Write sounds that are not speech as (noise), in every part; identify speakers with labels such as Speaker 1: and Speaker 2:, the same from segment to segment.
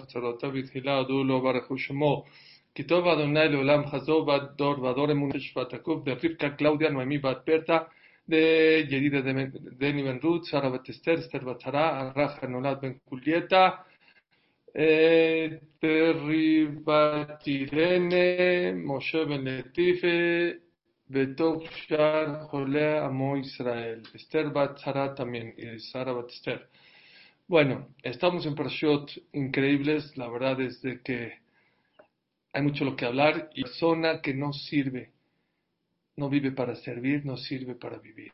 Speaker 1: צרותיו בתחילה הודו לו ברכו שמו. כי טוב אדוני לעולם חזו בת דור ודור אמונה שפת הקוף דרבקה קלאודיה נעמי בת פרטה ידידה דני בן רות, שרה בת אסתר, אסתר בת שרה, ערך הנולד בן קולייטה, פרי בת אירנה, משה בן לטיפה, וטוב שאר חולה עמו ישראל. Esther bat Sara también, y Sara bat Esther. Bueno, estamos en Parashot increíbles, la verdad es de que hay mucho lo que hablar y persona que no sirve, no vive para servir, no sirve para vivir.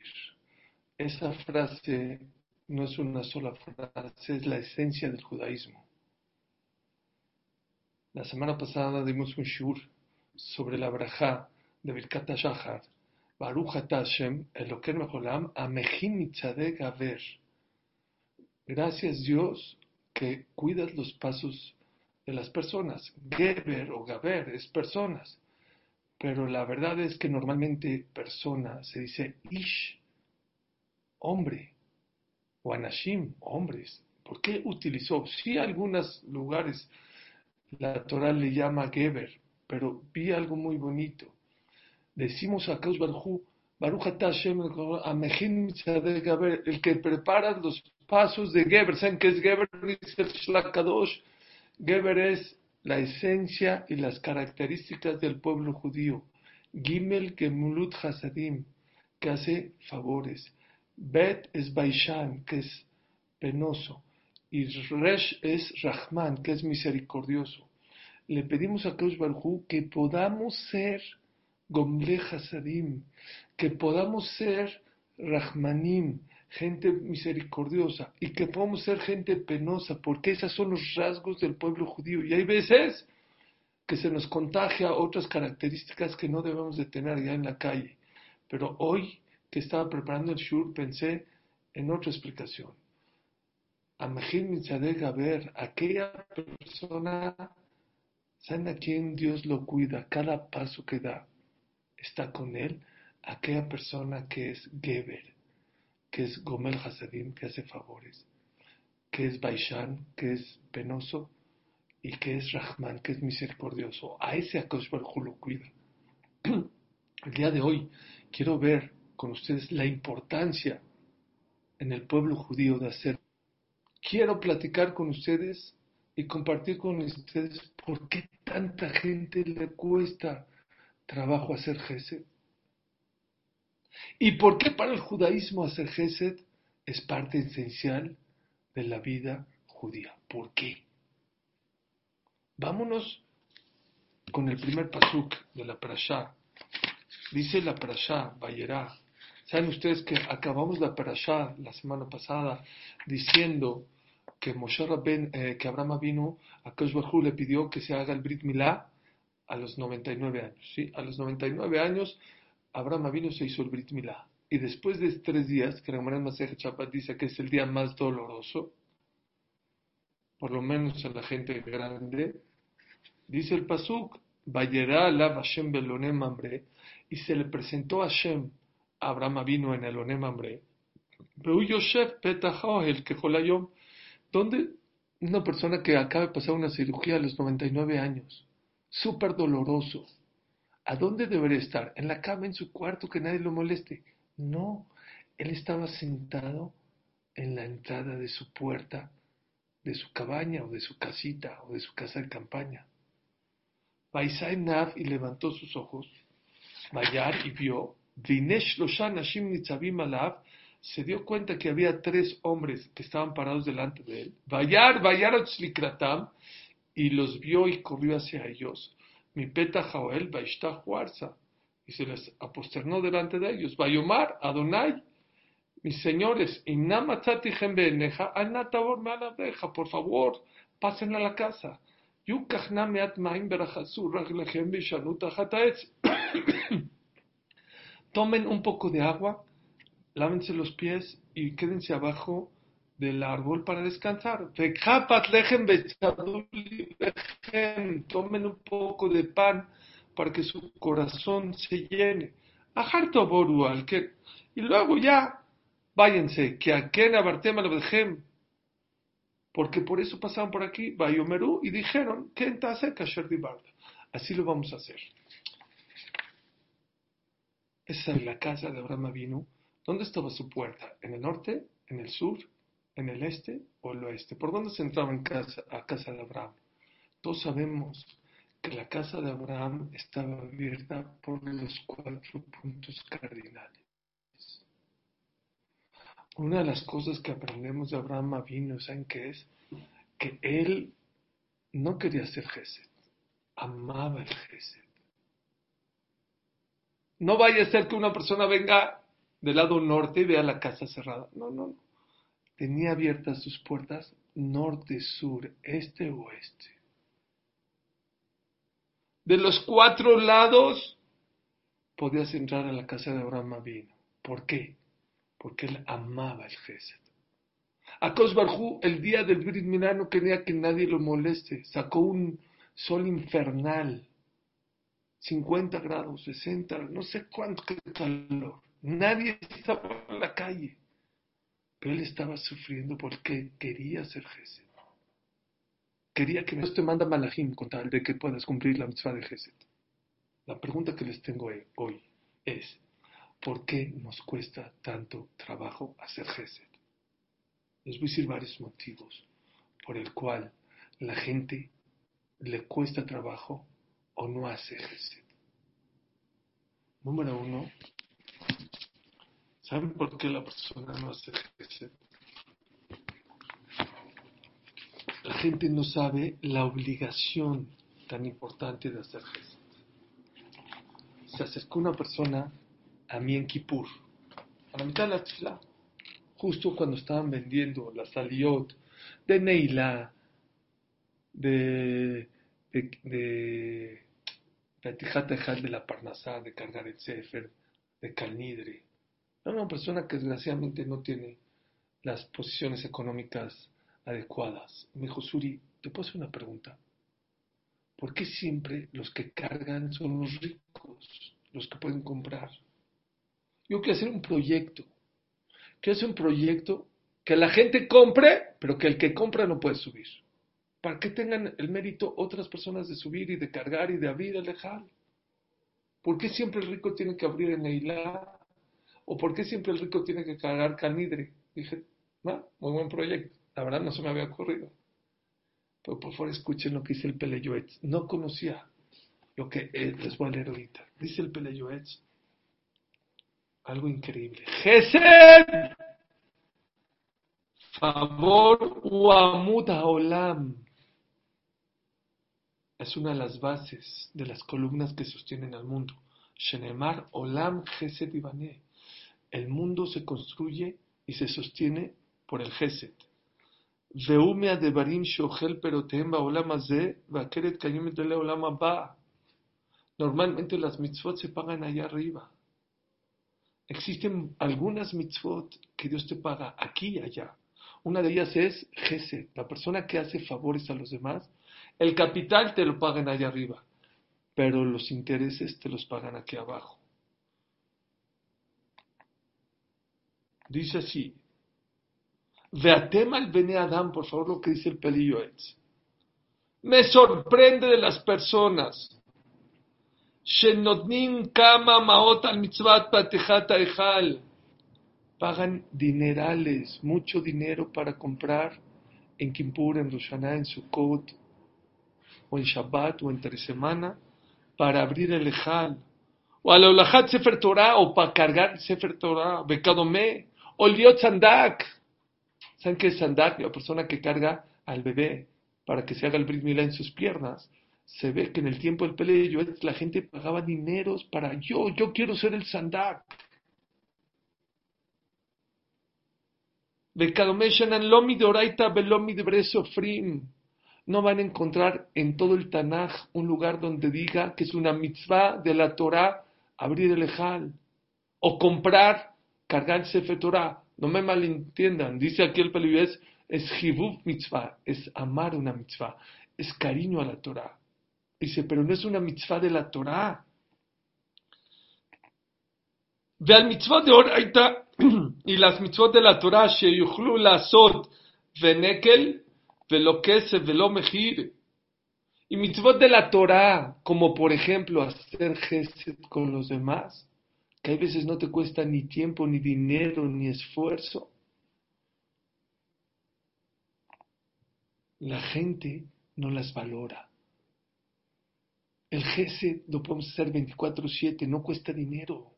Speaker 1: Esa frase no es una sola frase, es la esencia del judaísmo. La semana pasada dimos un shur sobre la braja de Birkat Shahar, Baruch Hashem, Eloker Mejolam, Amejim Mitzadek Aver. Gracias Dios que cuidas los pasos de las personas. Geber o Gaber es personas. Pero la verdad es que normalmente persona se dice Ish, hombre, o Anashim, hombres. ¿Por qué utilizó? Sí, algunos lugares la Torah le llama Geber, pero vi algo muy bonito decimos a Kaush Baruj Baruch el que prepara los pasos de Geber. ¿Saben qué es Geber? Geber es la esencia y las características del pueblo judío. Gimel Gemulut Hasadim, que hace favores. Bet es Baishan, que es penoso. Y Resh es Rahman, que es misericordioso. Le pedimos a Kaush Baruj que podamos ser Gomle Hasadim, que podamos ser Rahmanim, gente misericordiosa, y que podamos ser gente penosa, porque esos son los rasgos del pueblo judío. Y hay veces que se nos contagia otras características que no debemos de tener ya en la calle. Pero hoy que estaba preparando el shur pensé en otra explicación. Amajim Mitzadeg ver aquella persona, ¿saben a quién Dios lo cuida? Cada paso que da está con él aquella persona que es Geber, que es Gomel Hasadim, que hace favores, que es Baishan, que es penoso, y que es Rahman, que es misericordioso. A ese Akosh lo cuida. (clears throat) El día de hoy quiero ver con ustedes la importancia en el pueblo judío de hacer. Quiero platicar con ustedes y compartir con ustedes por qué tanta gente le cuesta trabajo hacer Gesed? ¿Y por qué para el judaísmo hacer Gesed es parte esencial de la vida judía? ¿Por qué? Vámonos con el primer pasuk de la parashá. Dice la parashá, Bayerá. ¿Saben ustedes que acabamos la parashá la semana pasada diciendo que Moshe eh, que Abraham vino a Kosh le pidió que se haga el Brit Milá a los 99 años. ¿sí? A los 99 años, Abraham vino se hizo el Brit Milá. Y después de tres días, que la Masej Chapat dice que es el día más doloroso, por lo menos a la gente grande, dice el Pasuk, Vayera la Hashem belonem y se le presentó a Hashem, Abraham vino en el Onem mambre, Yosef el donde una persona que acaba de pasar una cirugía a los 99 años, súper doloroso. ¿A dónde debería estar? ¿En la cama, en su cuarto, que nadie lo moleste? No, él estaba sentado en la entrada de su puerta, de su cabaña o de su casita o de su casa de campaña. Baisai Nav y levantó sus ojos, Bayar y vio, Vinesh Nashim Nitzavim Alav, se dio cuenta que había tres hombres que estaban parados delante de él. Bayar, Bayar y los vio y corrió hacia ellos. Mi peta Jaoel Juarza, y se les aposternó delante de ellos. Bayomar, Adonai, mis señores, por favor, pasen a la casa. (coughs) Tomen un poco de agua, lávense los pies y quédense abajo del árbol para descansar. Tomen un poco de pan para que su corazón se llene. Y luego ya váyanse, que a Ken Abartem Porque por eso pasaron por aquí, Bayomerú, y dijeron, ¿qué entonces Kasher? Así lo vamos a hacer. Esa es la casa de Abraham vino. ¿Dónde estaba su puerta? ¿En el norte? ¿En el sur? ¿En el este o el oeste? ¿Por dónde se entraba en casa, a casa de Abraham? Todos sabemos que la casa de Abraham estaba abierta por los cuatro puntos cardinales. Una de las cosas que aprendemos de Abraham vino, ¿saben qué es? Que él no quería ser Gesed, amaba el Gesed. No vaya a ser que una persona venga del lado norte y vea la casa cerrada. No, no, no. Tenía abiertas sus puertas norte, sur, este, oeste. De los cuatro lados podías entrar a la casa de Abraham vino. ¿Por qué? Porque él amaba el Gesed. Akos Barjú, el día del Brit Milá, no quería que nadie lo moleste. Sacó un sol infernal 50 grados, 60, no sé cuánto calor. Nadie estaba en la calle. Pero él estaba sufriendo porque quería ser Gesed. Quería que Dios te manda malajim con tal de que puedas cumplir la mitzvah de Gesed. La pregunta que les tengo hoy es, ¿por qué nos cuesta tanto trabajo hacer Gesed? Les voy a decir varios motivos por el cual la gente le cuesta trabajo o no hace Gesed. Número uno, ¿saben por qué la persona no hace Gesed? La gente no sabe la obligación tan importante de hacer Gesed. Se acercó una persona a mí en Kippur, a la mitad de la tefla, justo cuando estaban vendiendo la saliot de Neila, de de, de, de la Parnasá, de cargar el Sefer, de Calnidre. Una persona que desgraciadamente no tiene las posiciones económicas adecuadas. Me dijo, Suri, ¿te puedo hacer una pregunta? ¿Por qué siempre los que cargan son los ricos, los que pueden comprar? Yo quiero hacer un proyecto. Quiero hacer un proyecto que la gente compre, pero que el que compra no puede subir para que tengan el mérito otras personas de subir y de cargar y de abrir el lejal. ¿Por qué siempre el rico tiene que abrir el Neilá? ¿O por qué siempre el rico tiene que cargar canidre? Dije, no, muy buen proyecto. La verdad no se me había ocurrido. Pero por favor escuchen lo que dice el Peleyoetz. No conocía lo que les voy a leer ahorita. Dice el Peleyoetz algo increíble. ¡Gesed! Favor Uamuta Olam es una de las bases de las columnas que sostienen al mundo. Shenemar Olam Geset Ibané. El mundo se construye y se sostiene por el Ba. Normalmente las mitzvot se pagan allá arriba. Existen algunas mitzvot que Dios te paga aquí y allá. Una de ellas es Geset, la persona que hace favores a los demás el capital te lo pagan allá arriba, pero los intereses te los pagan aquí abajo. Dice así, Veatem al Bene Adam, por favor, lo que dice el pelillo es. Me sorprende de las personas. kama maot al mitzvat Pagan dinerales, mucho dinero para comprar en Kippur, en Roshaná, en Sukkot, o en Shabbat o entre semana para abrir el Ejal, o al Olajat Sefer Torah o para cargar Sefer Torah, o Liot Sandak. ¿Saben qué es Sandak? La persona que carga al bebé para que se haga el Brit en sus piernas. Se ve que en el tiempo del Peleyo la gente pagaba dineros para yo, yo quiero ser el Sandak. No van a encontrar en todo el Tanaj un lugar donde diga que es una mitzvah de la Torah abrir el Ejal o comprar, cargar Sefer Torah. No me malentiendan, dice aquí el Pelibés, es Hibub mitzvah, es amar una mitzvah, es cariño a la Torah. Dice, pero no es una mitzvah de la Torah. Ve al mitzvah de Oraita (clears throat) y las mitzvot de la Torah, Sheyuchlu Lasot Venekel, velo kesef, velo mejir. Y mitzvot de la Torah, como por ejemplo hacer gesed con los demás, que hay veces no te cuesta ni tiempo, ni dinero, ni esfuerzo. La gente no las valora. El gesed lo podemos hacer 24/7, no cuesta dinero.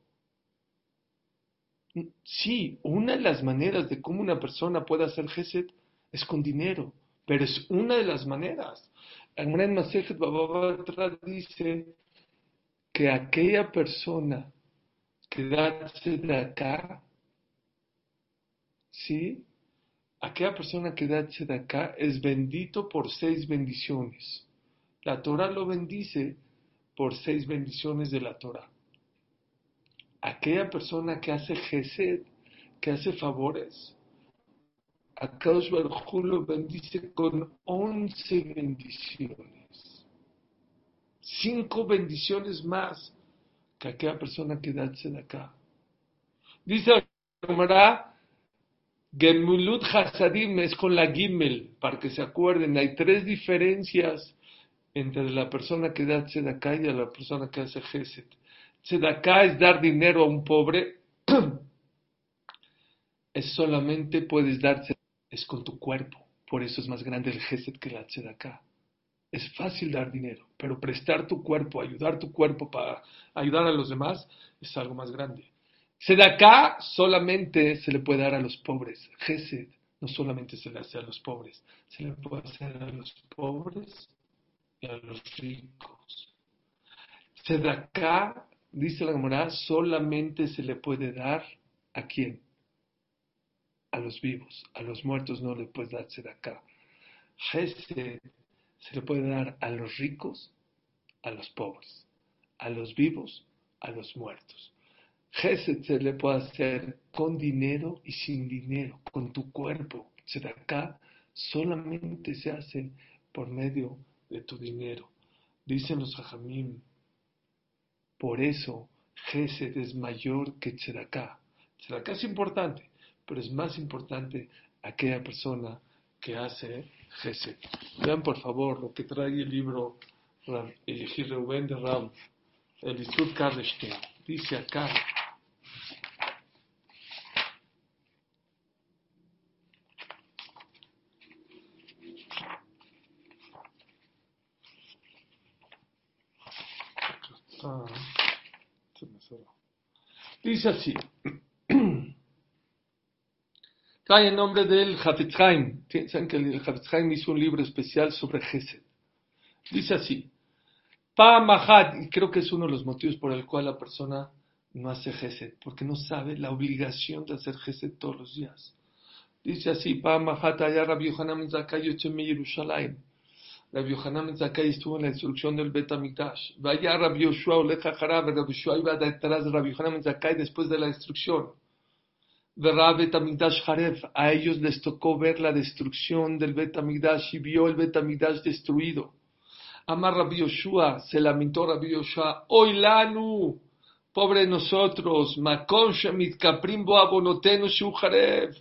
Speaker 1: Sí, una de las maneras de cómo una persona puede hacer gesed es con dinero, pero es una de las maneras. El Masejet Bababatra dice que aquella persona que da de acá, ¿sí? Aquella persona que da de acá es bendito por seis bendiciones. La Torah lo bendice por seis bendiciones de la Torah. Aquella persona que hace gesed, que hace favores, Akadosh Baruj lo bendice con once bendiciones. Cinco bendiciones más que aquella persona que da acá. Dice Gemara, Gemulut Hasadim es con la Gimel, para que se acuerden, hay tres diferencias entre la persona que da acá y la persona que hace Gesed. Tzedaká es dar dinero a un pobre, (clears throat) es solamente puedes darse es con tu cuerpo. Por eso es más grande el gesed que la acá. Es fácil dar dinero, pero prestar tu cuerpo, ayudar tu cuerpo para ayudar a los demás, es algo más grande. acá solamente se le puede dar a los pobres. Gesed no solamente se le hace a los pobres, se le puede hacer a los pobres y a los ricos. acá, dice la Gemara, solamente se le puede dar a quién? a los vivos, a los muertos no le puedes dar acá. Gesed se le puede dar a los ricos, a los pobres, a los vivos, a los muertos. Gesed se le puede hacer con dinero y sin dinero, con tu cuerpo. acá solamente se hace por medio de tu dinero. Dicen los hajamim, por eso Gesed es mayor que Tzedakah. Tzedakah es importante, pero es más importante aquella persona que hace Gesed. Vean por favor lo que trae el libro Reuben de Ram, el Isur Karlestein. Dice acá. Dice así. Trae el nombre del Hafetz Haim. Saben que el Hafetz Haim hizo un libro especial sobre Gesed. Dice así. Pa Mahad, y creo que es uno de los motivos por el cual la persona no hace Gesed, porque no sabe la obligación de hacer Gesed todos los días. Dice así, Pa Mahad, allá Rabbi Yohanan Zakai Yochemi Yerushalayim. Rabbi Yohanan Zakai estuvo en la instrucción del Bet HaMikdash. Vaya Rabbi Yoshua Oleja Harab, Rabbi Yoshua iba detrás de Rabbi Yohanan Zakai después de la instrucción a ellos les tocó ver la destrucción del Betamigdash y vio el Betamigdash destruido. Amar Rabbi Yoshua, se lamentó Rabbi Yoshua, Oilanu, pobre nosotros, Makon Shemit Kaprimbo Abonotenu Shuharev,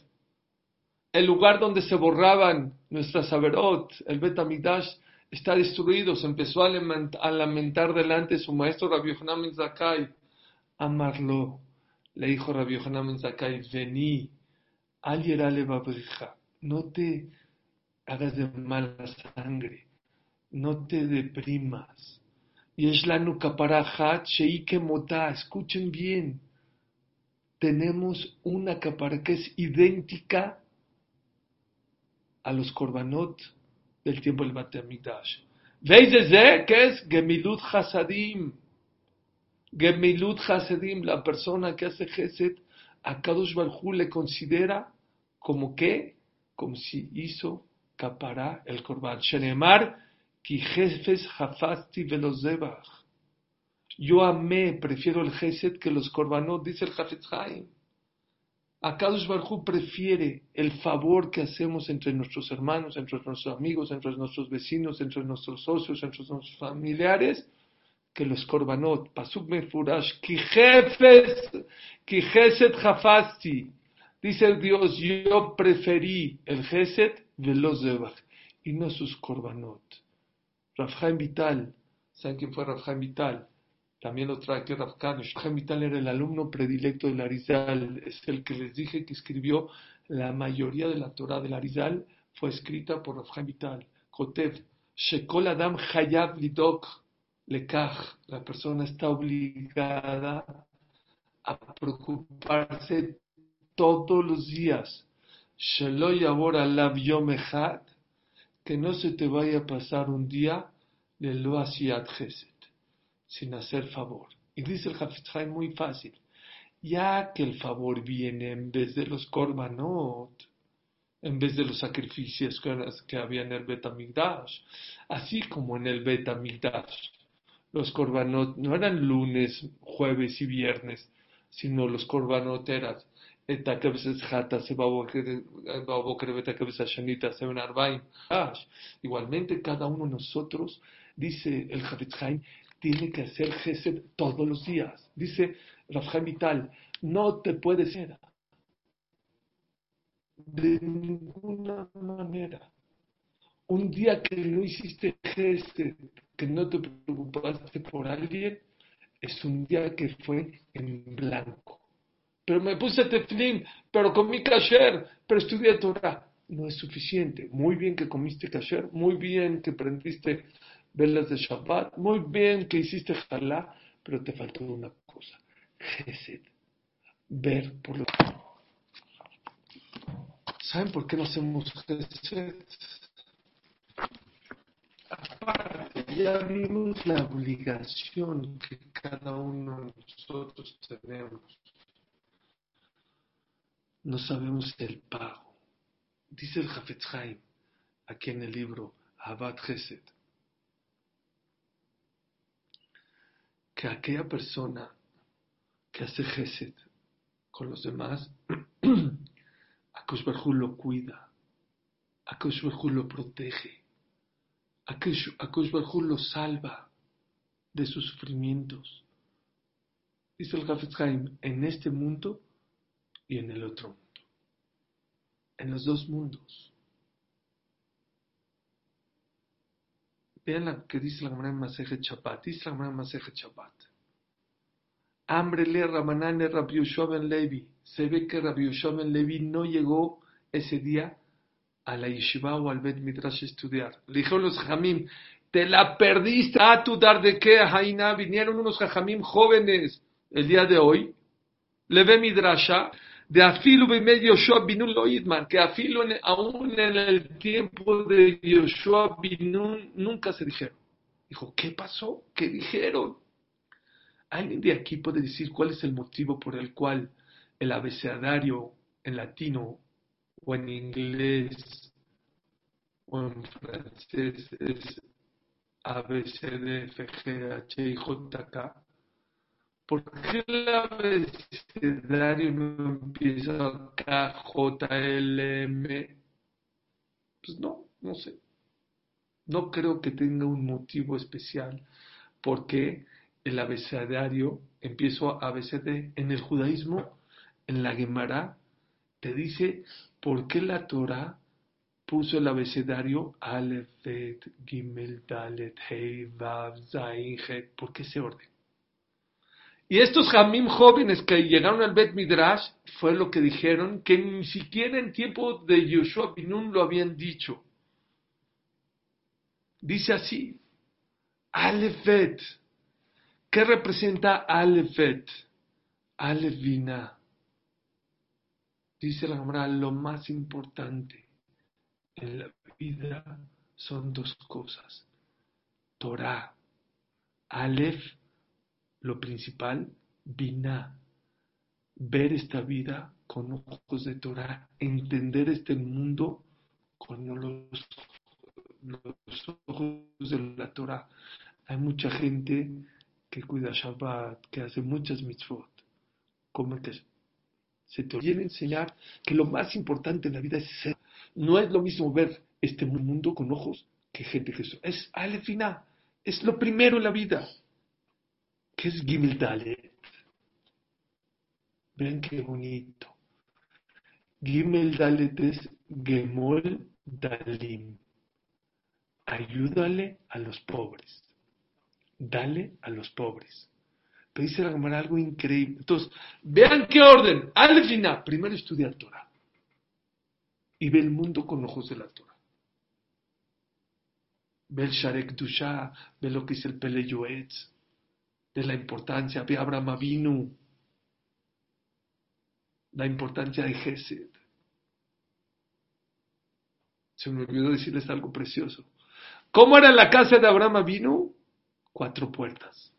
Speaker 1: el lugar donde se borraban nuestras Averot, el Betamigdash, está destruido. Se empezó a lamentar delante de su maestro Rabbi Yohanan Zakai. Amarlo le dijo Rabbi Yohanan Zakai, vení, al no te hagas de mala sangre, no te deprimas. Y es la nukaparajat sheike mota, escuchen bien, tenemos una capara que es idéntica a los korbanot del tiempo del Batemikdash. ¿Veis desde que es Gemilut Hasadim? Gemilut Hasedim, la persona que hace Gesed, a Kadosh Barhu le considera como que, como si hizo capará el korban. Shenemar, ki jefes hafasti velozebach. Yo amé, prefiero el Gesed que los korbanot, dice el Hafetz Haim. Akadosh Barhu prefiere el favor que hacemos entre nuestros hermanos, entre nuestros amigos, entre nuestros vecinos, entre nuestros socios, entre nuestros familiares, que los korbanot, pasuk mefurash, ki jeset jafasti, dice Dios, yo preferí el de los y no sus korbanot. Rafhaim Vital, ¿saben quién fue Rafhaim Vital? También lo trae aquí Rav Rafhaim Vital era el alumno predilecto del Arizal, es el que les dije que escribió la mayoría de la Torah del Arizal, fue escrita por Rafhaim Vital. Jotev, Shekol Adam Hayab Lidok Lekach, la persona está obligada a preocuparse todos los días. Shelo Yabor Alav Yom que no se te vaya a pasar un día de lo sin hacer favor. Y dice el Hafizhai muy fácil, ya que el favor viene en vez de los korbanot, en vez de los sacrificios que, había en el Betamigdash, así como en el Betamigdash. Los korbanot no eran lunes, jueves y viernes, sino los korbanot eran Igualmente, cada uno de nosotros, dice el Javetz tiene que hacer Gesed todos los días. Dice Rafhaim Vital, no te puedes ser de ninguna manera. Un día que no hiciste Gesed, que no te preocupaste por alguien, es un día que fue en blanco pero me puse teflim, pero comí kasher, pero estudié Torah. No es suficiente. Muy bien que comiste kasher, muy bien que prendiste velas de Shabbat, muy bien que hiciste jalá, pero te faltó una cosa. Gesed. Ver por lo ¿Saben por qué no hacemos Gesed? Aparte, ya vimos la obligación que cada uno de nosotros tenemos no sabemos el pago. Dice el Jafetz aquí en el libro Abad Gesed, que aquella persona que hace Gesed con los demás, (clears throat) Akush lo cuida, Akush lo protege, Akush lo salva de sus sufrimientos. Dice el Jafetz en este mundo y en el otro mundo. En los dos mundos. Vean lo que dice la Gemara Maseje Chapat. Dice la Gemara Maseje Chapat. Hambre le Ramanane Rabbi Levi. Se ve que Rabbi Levi no llegó ese día a la yeshiva o al Bet Midrash estudiar. Le dijeron los jamim, te la perdiste. A ah, tu dar de qué, Jaina. Vinieron unos jamim jóvenes el día de hoy. Le ve Midrasha de afilo medio Yoshua Binun Loidman, que afilo aún en el tiempo de Yoshua Binun nunca se dijeron. Dijo, ¿qué pasó? ¿Qué dijeron? ¿Alguien de aquí puede decir cuál es el motivo por el cual el abecedario en latino o en inglés o en francés es A, B, C, D, F, G, H, I, J, K? ¿Por qué el abecedario no empieza K, J, L, M? Pues no, no sé. No creo que tenga un motivo especial porque el abecedario empiezo a ABCD. En el judaísmo, en la Gemara, te dice por qué la Torah puso el abecedario Aleph, Gimel, Dalet, Hei, Vav, Zain, Het. ¿Por qué ese orden? Y estos jamim jóvenes que llegaron al Bet Midrash fue lo que dijeron, que ni siquiera en tiempo de Yoshua Binun lo habían dicho. Dice así, Alefet. ¿Qué representa Alefet? Alevina. Dice la Gemara, lo más importante en la vida son dos cosas. Torah. Alef lo principal, vina, ver esta vida con ojos de Torah, entender este mundo con los, ojos de la Torah. Hay mucha gente que cuida Shabbat, que hace muchas mitzvot, como que se te viene a enseñar que lo más importante en la vida es ser. No es lo mismo ver este mundo con ojos que gente que es alefina, es lo primero en la vida. ¿Qué es Gimel Dalet? Ven qué bonito. Gimel Dalet es Gemol Dalim. ayúdale a los pobres, dale a los pobres. Pero dice la Gemara algo increíble. Entonces, vean qué orden. Al primero estudia Torah y ve el mundo con ojos de la Torah. Ve el Sharek Dusha, ve lo que es el Pele Yoetz, de la importancia, ve Abraham Avinu, la importancia de Gesed. Se me olvidó decirles algo precioso. ¿Cómo era la casa de Abraham Avinu? Cuatro puertas.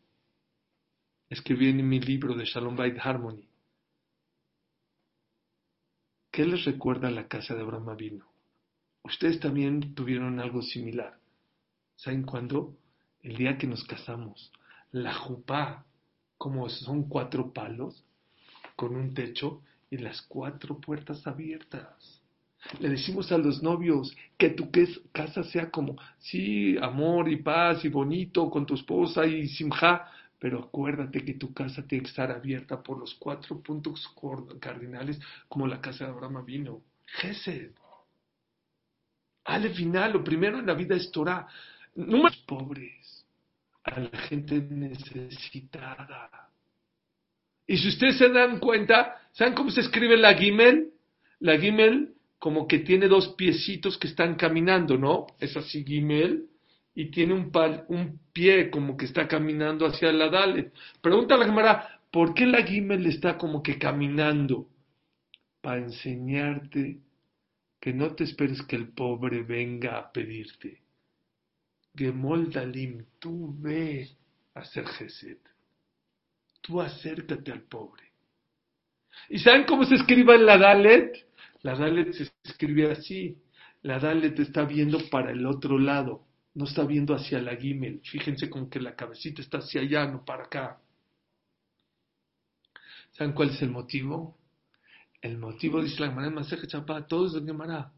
Speaker 1: Escribí en mi libro de Shalom Bait Harmony. ¿Qué les recuerda la casa de Abraham Avinu? Ustedes también tuvieron algo similar. ¿Saben cuándo? El día que nos casamos. La jupá, como son cuatro palos, con un techo y las cuatro puertas abiertas. Le decimos a los novios que tu casa sea como, sí, amor y paz y bonito con tu esposa y simja, pero acuérdate que tu casa tiene que estar abierta por los cuatro puntos cardinales como la casa de Abraham vino. Gesed. Al final, lo primero en la vida es Torah. Números pobres, a la gente necesitada. Y si ustedes se dan cuenta, ¿saben cómo se escribe la Gimel? La Gimel como que tiene dos piecitos que están caminando, ¿no? Es así Gimel, y tiene un, un pie como que está caminando hacia la Dalet. Pregunta a la Gemara, ¿por qué la Gimel está como que caminando? Para enseñarte que no te esperes que el pobre venga a pedirte. Gemol Dalim, tú ve a hacer Gesed. Tú acércate al pobre. ¿Y saben cómo se escribe en la Dalet? La Dalet se escribe así. La Dalet está viendo para el otro lado, no está viendo hacia la Gimel. Fíjense con que la cabecita está hacia allá, no para acá. ¿Saben cuál es el motivo? El motivo, dice la Gemara de Maseja Chapá, todo es de Gemara,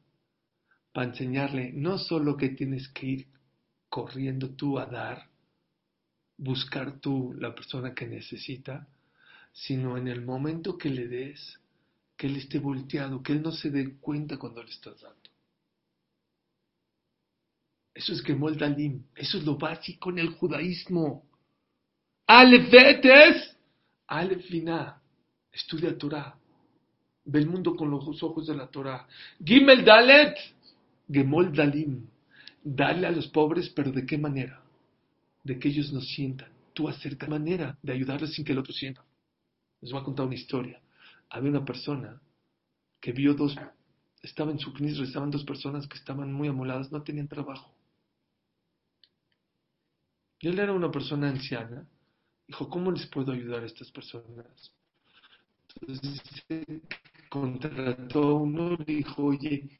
Speaker 1: para enseñarle no solo que tienes que ir corriendo tú a dar, buscar tú la persona que necesita, sino en el momento que le des, que él esté volteado, que él no se dé cuenta cuando le estás dando. Eso es Gemol Dalim, eso es lo básico en el judaísmo. Alefetes, Alefina, estudia Torah, ve el mundo con los ojos de la Torah. Gimel Dalet, Gemol Dalim, dale a los pobres, pero ¿de qué manera? De que ellos nos sientan. Tú acerca manera de ayudarles sin que el otro sienta. Les voy a contar una historia había una persona que vio dos, estaba en su knis, estaban dos personas que estaban muy amoladas, no tenían trabajo. Y él era una persona anciana. Dijo, ¿cómo les puedo ayudar a estas personas? Entonces contrató a uno y dijo, oye,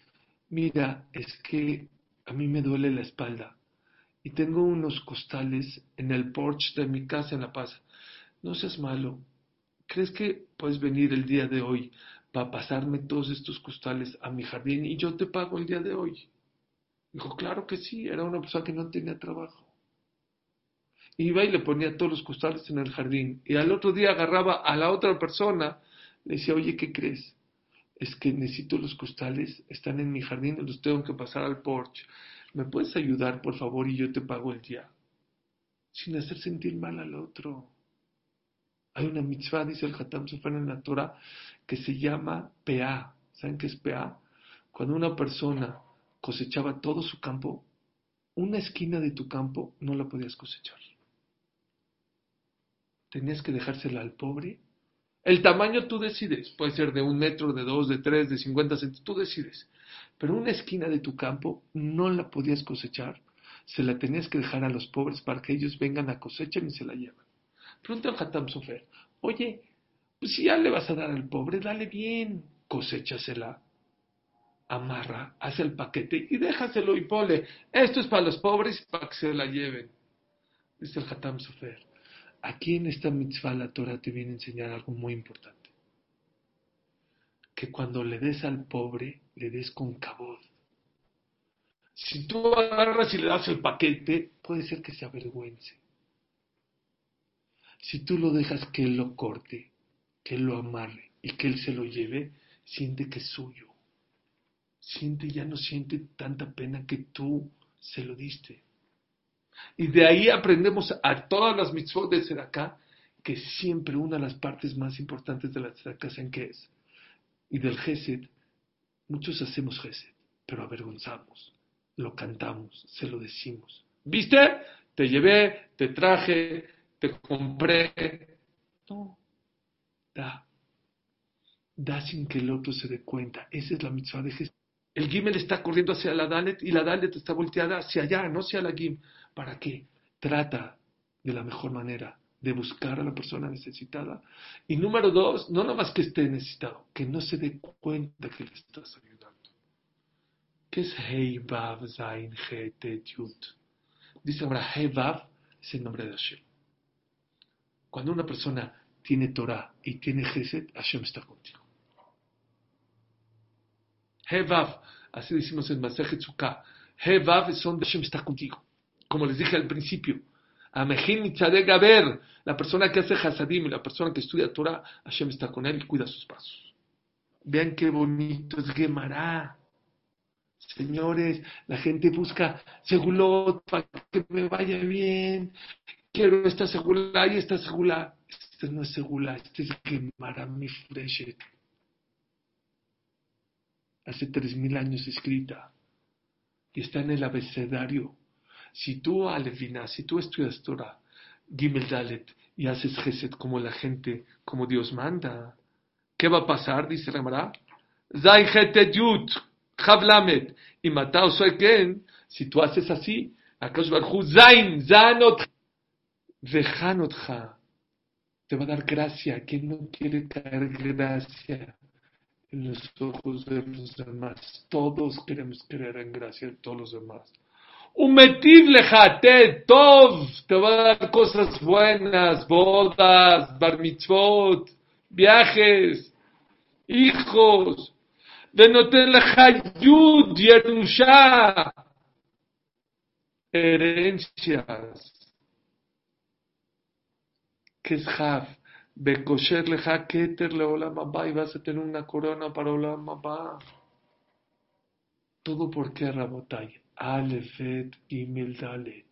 Speaker 1: mira, es que a mí me duele la espalda y tengo unos costales en el porche de mi casa en La Paz. No seas malo, ¿crees que puedes venir el día de hoy para pasarme todos estos costales a mi jardín y yo te pago el día de hoy? Dijo, claro que sí, era una persona que no tenía trabajo. Iba y le ponía todos los costales en el jardín. Y al otro día agarraba a la otra persona, le decía, oye, ¿qué crees? Es que necesito los costales, están en mi jardín, los tengo que pasar al porche. ¿Me puedes ayudar, por favor, y yo te pago el día? Sin hacer sentir mal al otro. Hay una mitzvah, dice el Hatam Sofer en la Torah, que se llama PA. ¿Saben qué es PA? Cuando una persona cosechaba todo su campo, una esquina de tu campo no la podías cosechar. Tenías que dejársela al pobre. El tamaño tú decides. Puede ser de un metro, de dos, de tres, de cincuenta centímetros. Tú decides. Pero una esquina de tu campo no la podías cosechar. Se la tenías que dejar a los pobres para que ellos vengan a cosechar y se la lleven. Pregunta al Hatam Sofer, oye, pues si ya le vas a dar al pobre, dale bien, cosechasela, amarra, haz el paquete y déjaselo y pole. Esto es para los pobres para que se la lleven. Dice el Hatam Sofer. Aquí en esta mitzvah la Torah te viene a enseñar algo muy importante. Que cuando le des al pobre, le des con cabod. Si tú agarras y le das el paquete, puede ser que se avergüence. Si tú lo dejas que Él lo corte, que Él lo amarre y que Él se lo lleve, siente que es suyo. Siente, ya no siente tanta pena que tú se lo diste. Y de ahí aprendemos a todas las mitzvot de Tzedakah que siempre una de las partes más importantes de la Tzedakah, ¿saben qué es? Y del Gesed, muchos hacemos Gesed, pero avergonzamos, lo cantamos, se lo decimos. ¿Viste? Te llevé, te traje, te compré. No, da. Da sin que el otro se dé cuenta. Esa es la mitzvah de Gesed. El Gimel está corriendo hacia la Dalet y la Dalet está volteada hacia allá, no hacia la Gim. ¿Para qué? Trata de la mejor manera de buscar a la persona necesitada. Y número dos, no nada más que esté necesitado, que no se dé cuenta que le estás ayudando. ¿Qué es Hei Vav Zain Yud? Dice ahora, Hei Vav es el nombre de Hashem. Cuando una persona tiene Torah y tiene Geset, Hashem está contigo. He Vav, así decimos en Masejet Sukkah. He Vav es donde Hashem está contigo. Como les dije al principio, la persona que hace Hasadim, la persona que estudia Torah, Hashem está con él y cuida sus pasos. Vean qué bonito es Gemara. Señores, la gente busca segulot para que me vaya bien. Quiero esta segula y esta segula. Este no es segula, este es Gemara mi freshet. Hace tres mil años escrita. Y está en el abecedario si tú, Alevina, si tú estudias Torah, Gimel Dalet, y haces Geset como la gente, como Dios manda, ¿qué va a pasar? Dice Ramara. Zay Yut, Chavlamet, y Matao Soeken, si tú haces así, Akash Barhu, Zain, Zanot, Vejanotja, te va a dar gracia. ¿Quién no quiere caer gracia? en los ojos de los demás. Todos queremos creer en gracia de todos los demás. Umetiv lejate, tov, te va a dar cosas buenas, bodas, bar mitzvot, viajes, hijos. Venoten lejayud, yerusha, herencias. ¿Qué es Jaf? Bekosher leja keter le olam y vas a tener una corona para olam Todo por qué. Alefet Gimel Dalet.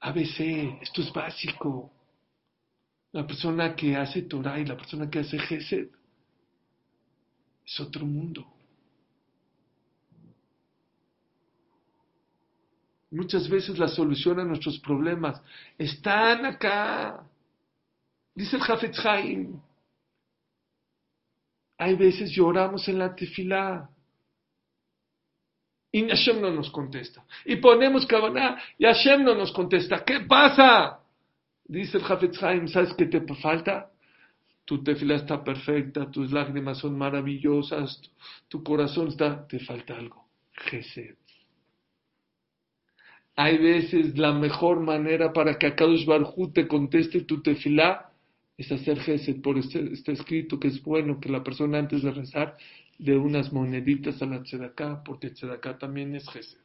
Speaker 1: ABC, esto es básico. La persona que hace Torah y la persona que hace Gesed es otro mundo. Muchas veces la solución a nuestros problemas están acá. Dice el Jafetz Haim. Hay veces lloramos en la tefilá y Hashem no nos contesta. Y ponemos Kavaná y Hashem no nos contesta. ¿Qué pasa? Dice el Hafetz Haim, ¿sabes qué te falta? Tu tefila está perfecta, tus lágrimas son maravillosas, tu, corazón está... Te falta algo. Gesed. Hay veces la mejor manera para que Akadosh Barhu te conteste tu tefilá es hacer Gesed. Por este, está escrito que es bueno que la persona antes de rezar de unas moneditas a la tzedaká, porque tzedaká también es gesed.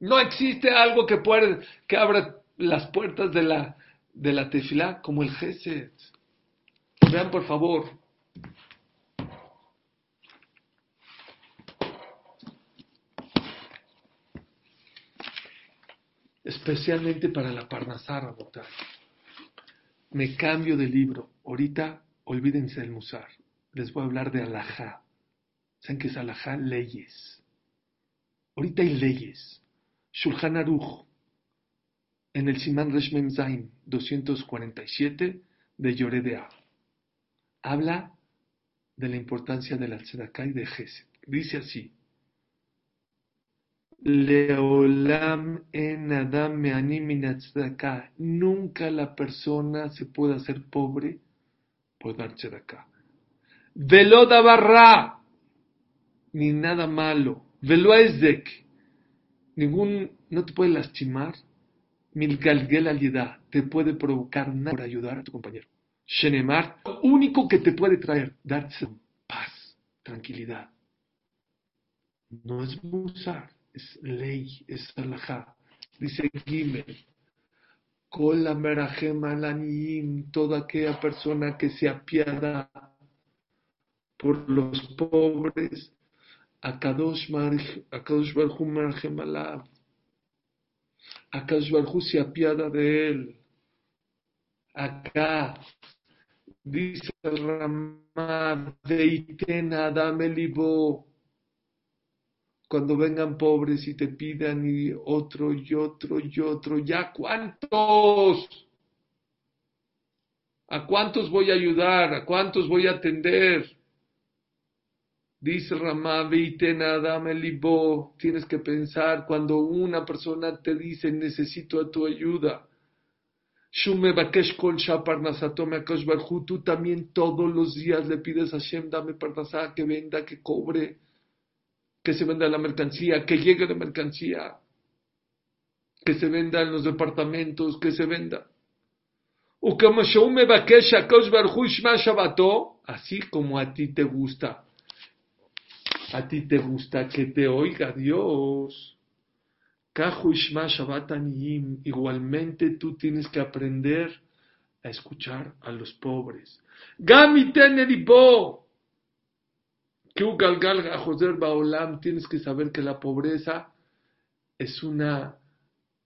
Speaker 1: No existe algo que, pueda, que abra las puertas de la, de la tefilá como el gesed. Vean por favor. Especialmente para la Parnasara, Me cambio de libro. Ahorita olvídense del musar. Les voy a hablar de alajá. ¿Saben qué es alajá? Leyes. Ahorita hay leyes. Shulchan Aruch, en el Siman Reshmem Zain 247 de Yoredea, habla de la importancia de la y de Gesed. Dice así: Leolam en Adam me Nunca la persona se puede hacer pobre por dar acá. Veloda barra, ni nada malo. Velo ningún, no te puede lastimar. Milgalgel alidad, te puede provocar nada por ayudar a tu compañero. Shenemar, lo único que te puede traer, darse paz, tranquilidad. No es musar, es ley, es alajá. Dice Gimel, toda aquella persona que se apiada por los pobres, Akadosh Baruj Merhem Alav. Akadosh Baruj se apiada de él. Acá dice Ramá, Deiten Adam Elibo. Cuando vengan pobres y te pidan y otro y otro y otro, ¿ya cuántos? ¿A cuántos voy a ayudar? ¿A cuántos voy a atender? Dice Ramá, nada, libo. Tienes que pensar cuando una persona te dice necesito a tu ayuda. Shume bakesh kol Tú también todos los días le pides a Hashem, dame parnasá, que venda, que cobre, que se venda la mercancía, que llegue la mercancía, que se venda en los departamentos, que se venda. Así como a ti te gusta. A ti te gusta que te oiga Dios. Igualmente tú tienes que aprender a escuchar a los pobres. Gami Tienes que saber que la pobreza es una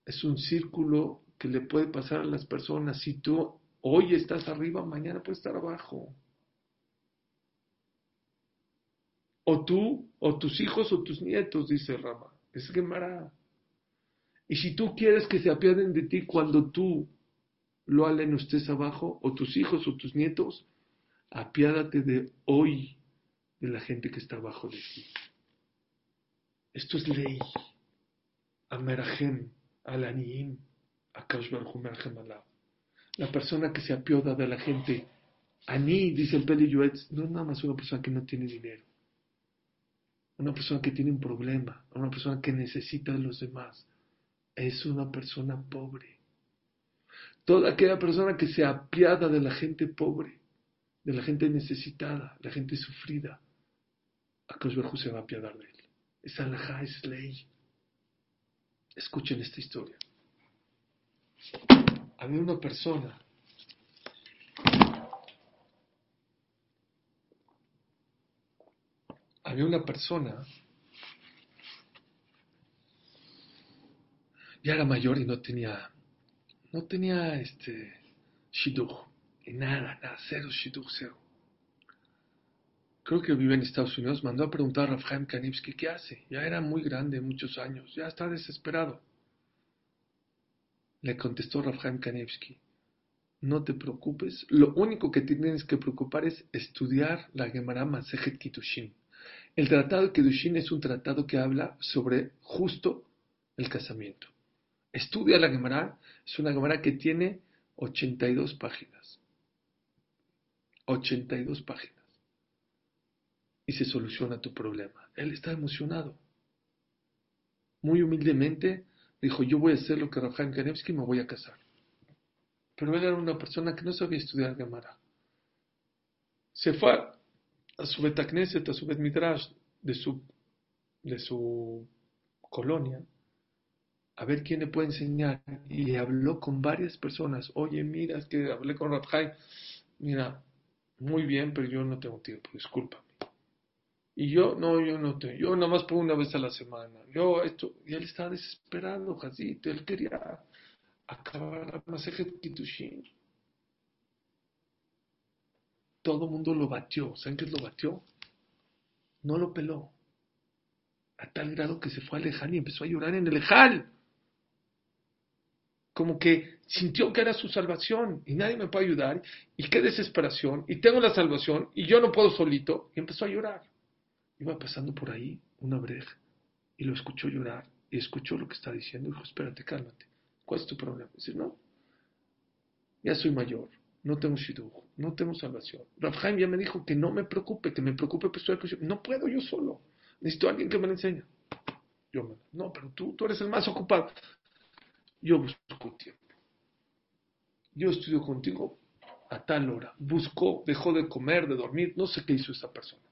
Speaker 1: es un círculo que le puede pasar a las personas. Si tú hoy estás arriba, mañana puedes estar abajo. O tú, o tus hijos, o tus nietos, dice Rama. Es Gemara. Y si tú quieres que se apiaden de ti cuando tú lo alen estés abajo, o tus hijos, o tus nietos, apiádate de hoy de la gente que está abajo de ti. Esto es ley. Amerajem, Alaniim. La persona que se apioda de la gente, Ani, dice el Peli Yuetz, no es nada más una persona que no tiene dinero, una persona que tiene un problema, una persona que necesita de los demás, es una persona pobre. Toda aquella persona que se apiada de la gente pobre, de la gente necesitada, la gente sufrida, Akash se va a apiadar de él. Es alajá, es ley. Escuchen esta historia había una persona había una persona ya era mayor y no tenía no tenía este shidduch y nada, nada, cero shidduch, cero. Creo que vive en Estados Unidos, mandó a preguntar a Rafael Kanivsky qué hace. Ya era muy grande, muchos años, ya está desesperado. Le contestó Rafael Kanevsky, no te preocupes, lo único que tienes que preocupar es estudiar la Gemara Masejet Kitushin. El tratado de Kitushin es un tratado que habla sobre justo el casamiento. Estudia la Gemara, es una Gemara que tiene 82 páginas. 82 páginas. Se soluciona tu problema. Él está emocionado. Muy humildemente Dijo, yo voy a hacer lo que Rafael Kanevsky me voy a casar. Pero él era una persona que no sabía estudiar Gemara. Se fue a su Betacneset, a su Betmidrash de su, de su colonia, a ver quién le puede enseñar. Y le habló con varias personas. Oye, mira, es que hablé con Rafael. Mira, muy bien, pero yo no tengo tiempo, disculpa. Y yo, no, yo no te, yo nada más por una vez a la semana. Yo esto, y él estaba desesperado, Jazito, él quería acabar la Masejet Kitushin. Todo el mundo lo batió. ¿Saben qué lo batió? No lo peló. A tal grado que se fue a Lejal y empezó a llorar en el Lejal. Como que sintió que era su salvación y nadie me puede ayudar. Y qué desesperación. Y tengo la salvación y yo no puedo solito. Y empezó a llorar. Iba pasando por ahí una breja y lo escuchó llorar y escuchó lo que está diciendo. Dijo, espérate, cálmate. ¿Cuál es tu problema? Dice, no, ya soy mayor, no tengo shidduch, no tengo salvación. Rafael ya me dijo que no me preocupe, que me preocupe pues No puedo yo solo. Necesito alguien que me lo enseñe. Yo, no, pero tú, tú eres el más ocupado. Yo busco tiempo. Yo estudio contigo a tal hora. Buscó, dejó de comer, de dormir, no sé qué hizo esa persona.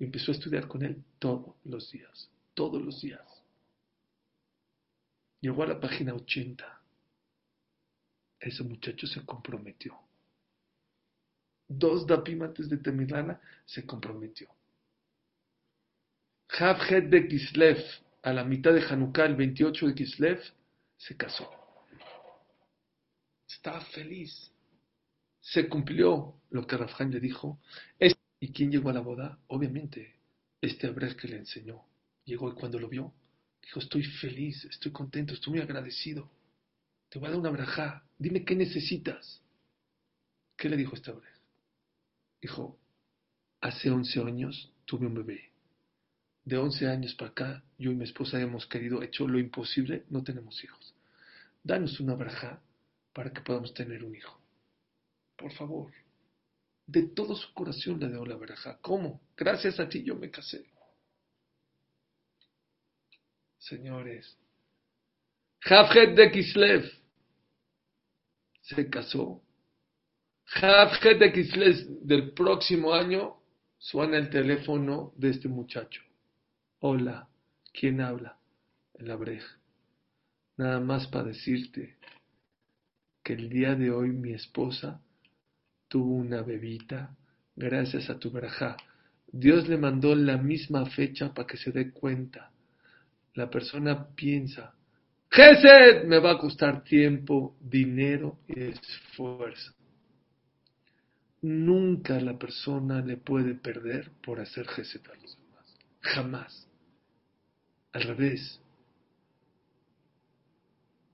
Speaker 1: Empezó a estudiar con él todos los días, todos los días. Llegó a la página 80. Ese muchacho se comprometió. Dos dapimates de Temilana se comprometió. Havhet de Kislev, a la mitad de Hanukkah, el 28 de Kislev, se casó. Estaba feliz. Se cumplió lo que Rafhan le dijo. ¿Y quién llegó a la boda? Obviamente, este hebreo que le enseñó. Llegó y cuando lo vio, dijo, estoy feliz, estoy contento, estoy muy agradecido. Te voy a dar una braja. Dime qué necesitas. ¿Qué le dijo este hebreo? Dijo, hace 11 años tuve un bebé. De 11 años para acá, yo y mi esposa hemos querido, hecho lo imposible, no tenemos hijos. Danos una braja para que podamos tener un hijo. Por favor. De todo su corazón le dio la braja. ¿Cómo? Gracias a ti yo me casé. Señores, Javjet de Kislev se casó. Javjet de Kislev del próximo año suena el teléfono de este muchacho. Hola, ¿quién habla? El abreja. Nada más para decirte que el día de hoy mi esposa tuvo una bebita gracias a tu braja. Dios le mandó la misma fecha para que se dé cuenta. La persona piensa, Gesed me va a costar tiempo, dinero y esfuerzo. Nunca la persona le puede perder por hacer Gesed a los demás. Jamás. Al revés.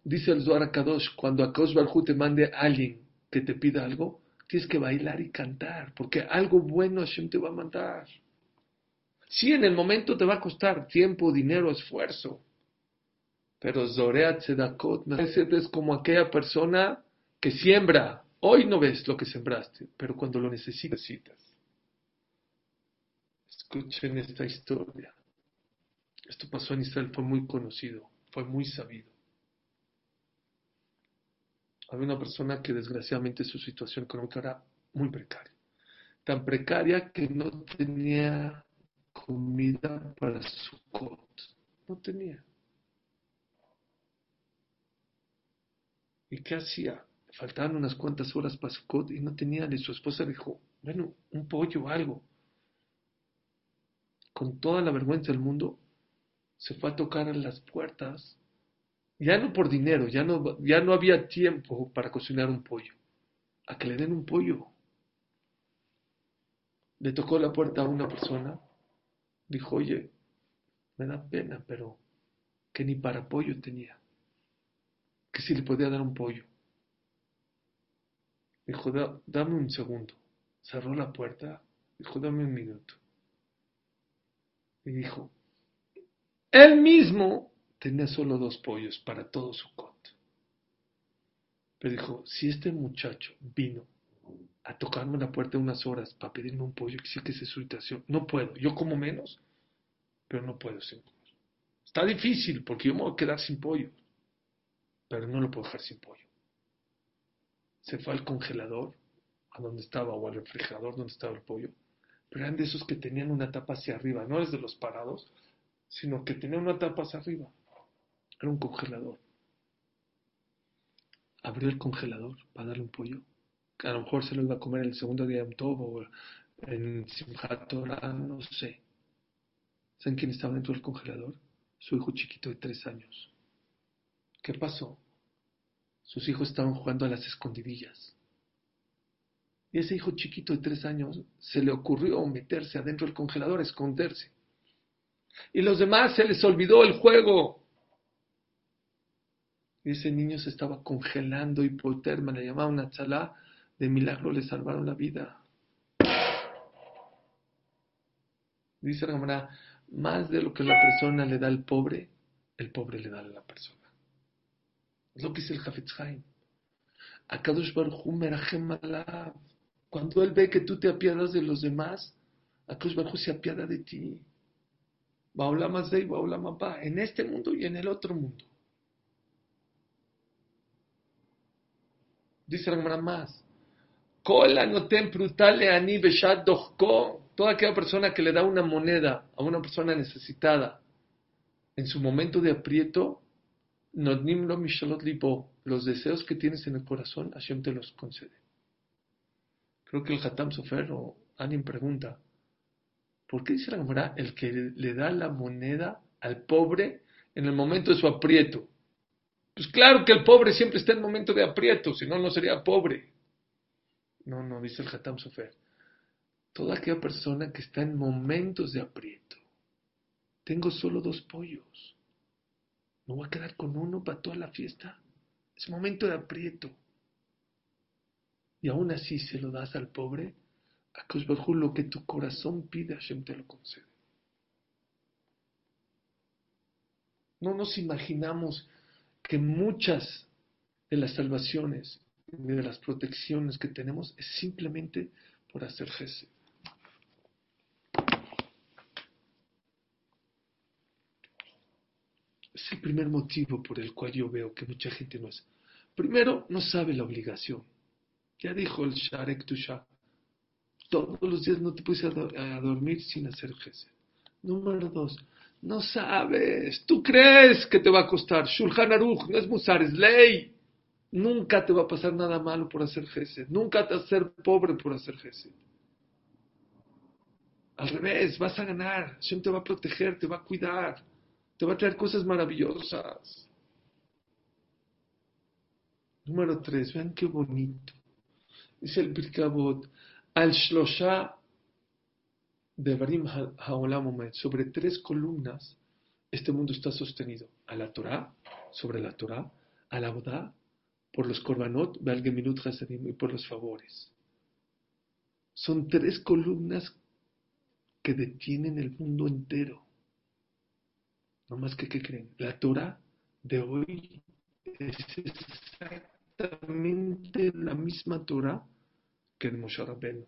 Speaker 1: Dice el Zohar Kadosh, cuando a Barhu te mande a alguien que te pida algo, tienes que bailar y cantar, porque algo bueno Hashem te va a mandar. Sí, en el momento te va a costar tiempo, dinero, esfuerzo, pero Zoreat Tzedakot es como aquella persona que siembra. Hoy no ves lo que sembraste, pero cuando lo necesitas. Escuchen esta historia. Esto pasó en Israel, fue muy conocido, fue muy sabido. Había una persona que desgraciadamente su situación económica era muy precaria. Tan precaria que no tenía comida para su cot. No tenía. ¿Y qué hacía? Faltaban unas cuantas horas para su cot y no tenía. Y su esposa dijo, bueno, un pollo o algo. Con toda la vergüenza del mundo, se fue a tocar las puertas, ya no por dinero, ya no, ya no había tiempo para cocinar un pollo, a que le den un pollo. Le tocó la puerta a una persona, dijo, oye, me da pena, pero que ni para pollo tenía, que si le podía dar un pollo. Dijo, dame un segundo. Cerró la puerta, dijo, dame un minuto. Y dijo, él mismo tenía solo dos pollos para todo su cot. Pero dijo, si este muchacho vino a tocarme la puerta unas horas para pedirme un pollo, que sí que es su situación, no puedo, yo como menos, pero no puedo sin pollo. Está difícil porque yo me voy a quedar sin pollo, pero no lo puedo dejar sin pollo. Se fue al congelador, a donde estaba, o al refrigerador donde estaba el pollo, pero eran de esos que tenían una tapa hacia arriba, no es de los parados, sino que tenía una tapa hacia arriba. Un congelador. Abrió el congelador para darle un pollo. Que a lo mejor se lo iba a comer el segundo día de Tov o en Simchat no sé. ¿Saben quién estaba dentro del congelador? Su hijo chiquito de tres años. ¿Qué pasó? Sus hijos estaban jugando a las escondidillas. Y ese hijo chiquito de tres años se le ocurrió meterse adentro del congelador, esconderse. Y los demás se les olvidó el juego. Ese niño se estaba congelando, hipoterma, le llamaban una chalá, de milagro le salvaron la vida. Dice la más de lo que la persona le da al pobre, el pobre le da a la persona. Es lo que dice el Hafetz Haim. Akadosh Baruch Cuando él ve que tú te apiadas de los demás, Akadosh Baruch se apiada de ti en este mundo y en el otro mundo. Dice la más. Toda aquella persona que le da una moneda a una persona necesitada en su momento de aprieto, los deseos que tienes en el corazón, Hashem te los concede. Creo que el Hatam Sofer o alguien pregunta, ¿Por qué dice la Gemara el que le da la moneda al pobre en el momento de su aprieto? Pues claro que el pobre siempre está en momento de aprieto, si no, no sería pobre. No, no, dice el Hatam Sofer. Toda aquella persona que está en momentos de aprieto. Tengo solo dos pollos. ¿Me voy a quedar con uno para toda la fiesta? Es momento de aprieto. Y aún así se lo das al pobre. A lo que tu corazón pide, Hashem te lo concede. No nos imaginamos que muchas de las salvaciones, de las protecciones que tenemos, es simplemente por hacer Gesed. Es el primer motivo por el cual yo veo que mucha gente no es. Primero, no sabe la obligación. Ya dijo el Sharek Tusha. Todos los días no te puedes a, dormir sin hacer Gesed. Número dos, no sabes. Tú crees que te va a costar. Shulchan Aruch no es musar, es ley. Nunca te va a pasar nada malo por hacer Gesed. Nunca te vas a ser pobre por hacer Gesed. Al revés, vas a ganar. Hashem te va a proteger, te va a cuidar. Te va a traer cosas maravillosas. Número tres, vean qué bonito. Dice el Birkabot, al Shlosha de Barim Haolam sobre tres columnas, este mundo está sostenido. A la Torah, sobre la Torah, a la Bodá, por los Korbanot, Minut Hasadim y por los favores. Son tres columnas que detienen el mundo entero. No más que, ¿qué creen? La Torah de hoy es exactamente la misma Torah que el Moshe Rabbeinu.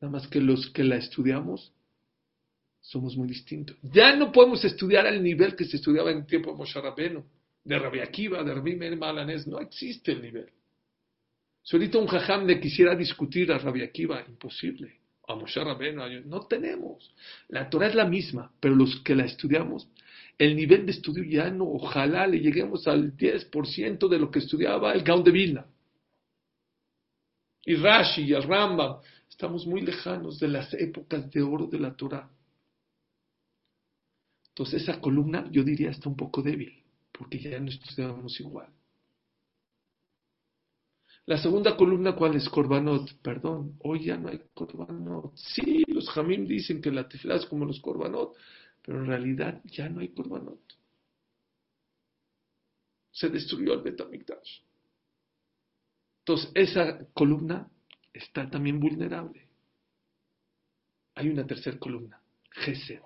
Speaker 1: Nada más que los que la estudiamos somos muy distintos. Ya no podemos estudiar al nivel que se estudiaba en el tiempo de Moshe Rabbeinu, de Rabbi Akiva, de Rabbi Meir Malanés. No existe el nivel. Si ahorita un jajam le quisiera discutir a Rabbi Akiva, imposible. A Moshe Rabbeinu, no tenemos. La Torah es la misma, pero los que la estudiamos, el nivel de estudio ya no, ojalá le lleguemos al 10% de lo que estudiaba el Gaon de Vilna. Y Rashi y Rambam, Estamos muy lejanos de las épocas de oro de la Torah. Entonces esa columna yo diría está un poco débil, porque ya no estudiamos igual. La segunda columna, ¿cuál es? Corbanot. Perdón, hoy ya no hay Corbanot. Sí, los Jamim dicen que la tefla es como los Corbanot, pero en realidad ya no hay Corbanot. Se destruyó el Betamikdash. Entonces, esa columna está también vulnerable. Hay una tercera columna, Gesed.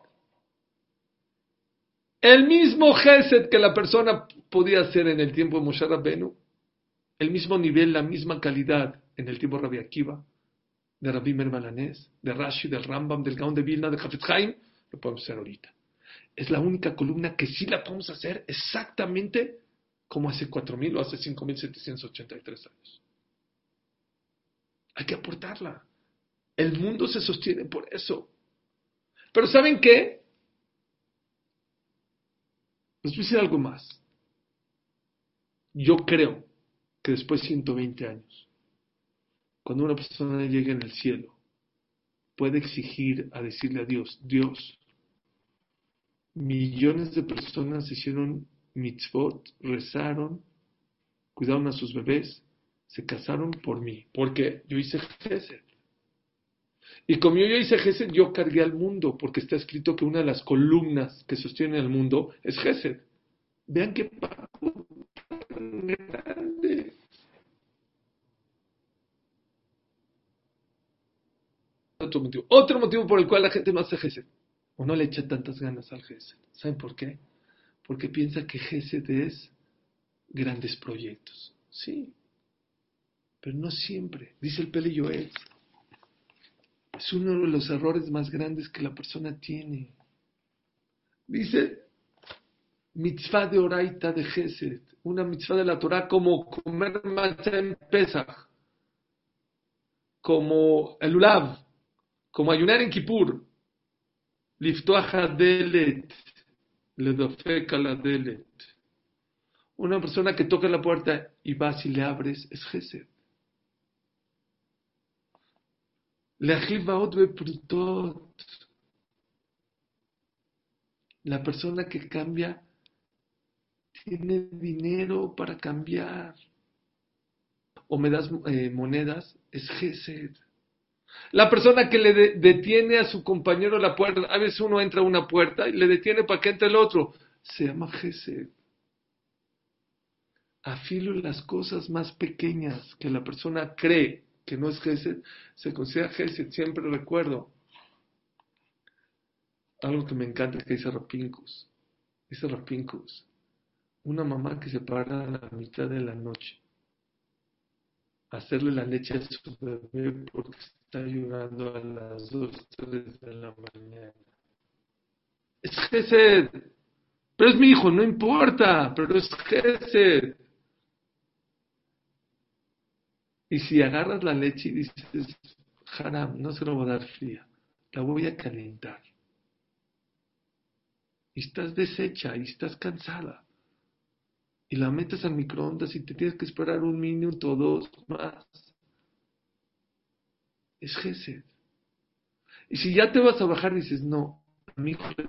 Speaker 1: El mismo Gesed que la persona podía hacer en el tiempo de Moshe Rabbenu, el mismo nivel, la misma calidad en el tiempo de Rabbi Akiva, de Rabbi Mermalanés, de Rashi, del Rambam, del Gaon de Vilna, de Hafez Haim, lo podemos hacer ahorita. Es la única columna que sí la podemos hacer exactamente como hace 4.000 o hace 5.783 años. Hay que aportarla. El mundo se sostiene por eso. Pero ¿saben qué? Les voy a decir algo más. Yo creo que después de 120 años, cuando una persona llegue en el cielo, puede exigir a decirle a Dios, Dios, millones de personas hicieron mitzvot, rezaron, cuidaron a sus bebés, se casaron por mí, porque yo hice Gesed. Y como yo hice Gesed, yo cargué al mundo, porque está escrito que una de las columnas que sostienen el mundo es Gesed. Vean qué grande. Otro motivo. Otro motivo por el cual la gente no hace Gesed. O no le echa tantas ganas al Gesed. ¿Saben por qué? Porque piensa que Gesed es grandes proyectos. Sí, pero no siempre. Dice el Pele Yoel. Es uno de los errores más grandes que la persona tiene. Dice mitzvah de oraita de Gesed, una mitzvah de la Torah como comer matzah en Pesach, como el Ulav, como ayunar en Kippur, liftoaja delet, ledofeka la delet. Una persona que toca la puerta y vas y le abres es Gesed. La persona que cambia tiene dinero para cambiar. O me das eh, monedas, es Gesed. La persona que le detiene a su compañero la puerta, a veces uno entra a una puerta y le detiene para que entre el otro, se llama Gesed. Afilo las cosas más pequeñas que la persona cree que no es Gesed, se considera Gesed. Siempre recuerdo algo que me encanta que dice Rapincus. Dice Rapincus, una mamá que se para a la mitad de la noche a hacerle la leche a su bebé porque está llorando a las 2, 3 de la mañana. Es Gesed. Pero es mi hijo, no importa, pero es Gesed. Y si agarras la leche y dices, Haram, no se lo voy a dar fría, la voy a calentar. Y estás deshecha y estás cansada. Y la metes al microondas y te tienes que esperar un minuto o dos más. Es Gesed. Y si ya te vas a bajar, dices, no, a mi hijo le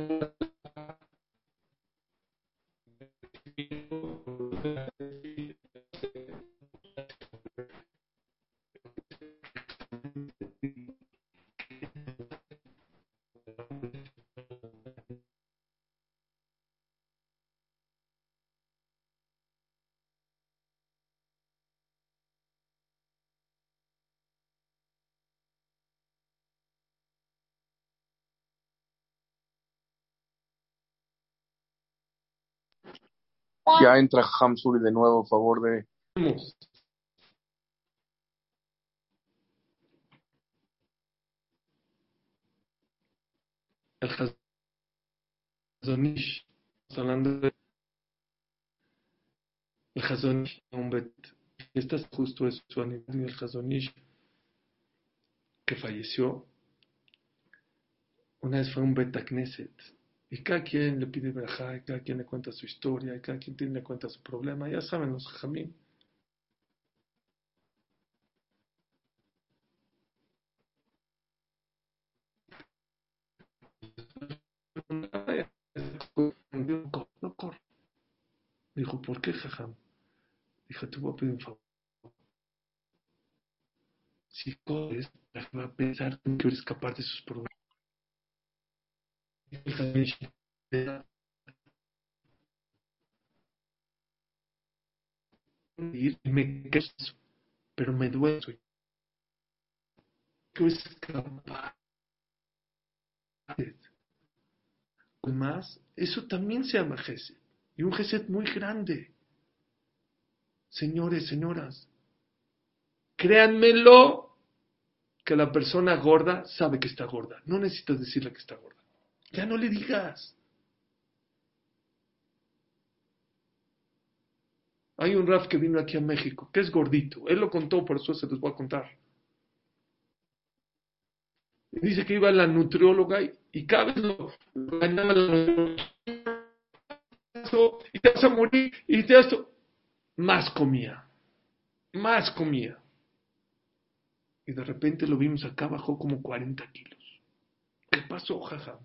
Speaker 2: Ya entra Hamsuri de nuevo a favor de.
Speaker 1: El Hazonish, hablando de. El Hazonish, un bet. Este es justo es su aniversario, el Hazonish, que falleció. Una vez fue un Bet Knesset y cada quien le pide verajá, y cada quien le cuenta su historia, y cada quien tiene le cuenta su problema. Ya saben los jamín. No corre. Dijo, ¿por qué, jajam? Dijo, te voy a pedir un favor. Si corres, va a pensar que quieres escapar de sus problemas me pero me duele. Que es capaz. Además, eso también se llama Geset. Y un Geset muy grande. Señores, señoras, créanmelo que la persona gorda sabe que está gorda. No necesitas decirle que está gorda. Ya no le digas. Hay un Raf que vino aquí a México, que es gordito. Él lo contó, por eso se los voy a contar. dice que iba a la nutrióloga y, cada vez lo, ganaba la y te vas a morir y te vas Más comía. Más comía. Y de repente lo vimos acá, bajó como 40 kilos. ¿Qué pasó, jaja?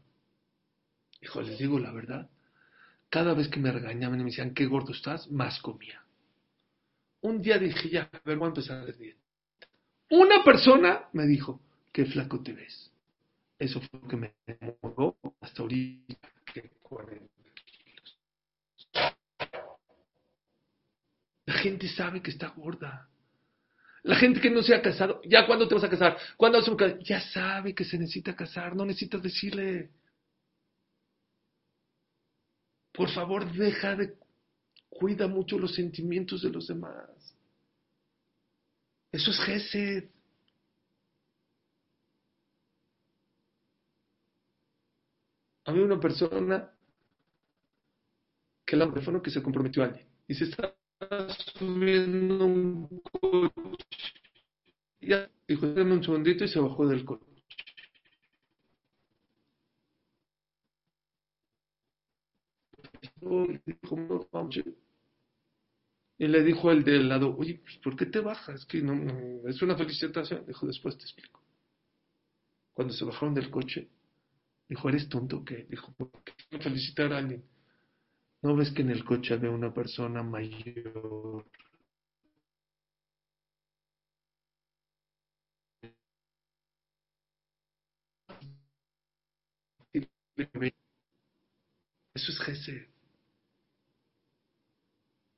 Speaker 1: Hijo, les digo la verdad. Cada vez que me regañaban y me decían, qué gordo estás, más comía. Un día dije, ya, a ver, voy a empezar a hacer dieta. Una persona me dijo, qué flaco te ves. Eso fue lo que me movió hasta ahorita, que 40 kilos. La gente sabe que está gorda. La gente que no se ha casado, ya cuando te vas a casar, cuando vas a ya sabe que se necesita casar, no necesitas decirle. Por favor, deja de... Cuida mucho los sentimientos de los demás. Eso es Gesed. Había una persona que el teléfono que se comprometió a alguien y se está subiendo un coche ya, dijo, dame un segundito y se bajó del coche. Y le dijo el del lado, oye, pues, ¿por qué te bajas? Que no, es una felicitación. Dijo, después te explico. Cuando se bajaron del coche, dijo, ¿eres tonto o qué? Dijo, ¿por qué felicitar a alguien? ¿No ves que en el coche había una persona mayor? Eso es Gesed.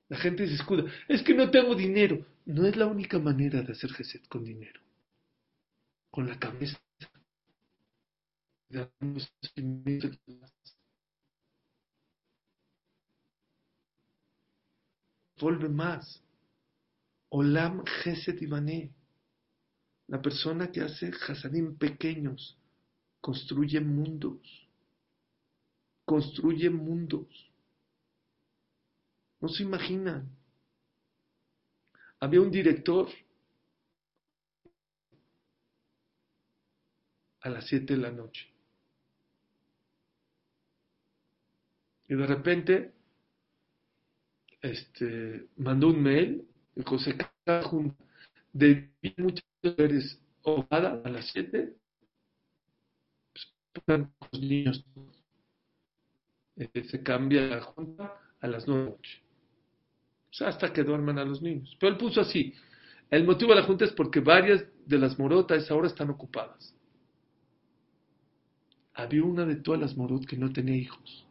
Speaker 1: La gente se escuda. Es que no tengo dinero. No es la única manera de hacer Gesed con dinero. Con la cabeza. Vuelve más. Olam Gesed Ibané. La persona que hace Hasadim pequeños construye mundos. Construye mundos. No se imaginan. Había un director a las 7 de la noche. Y de repente este, mandó un mail, dijo, se junta de muchas mujeres ahogada a las 7, pues, los niños. Eh, se cambia la junta a las 9 de la noche hasta que duerman a los niños. Pero él puso así. El motivo de la junta es porque varias de las morotas ahora están ocupadas. Había una de todas las morot que no tenía hijos.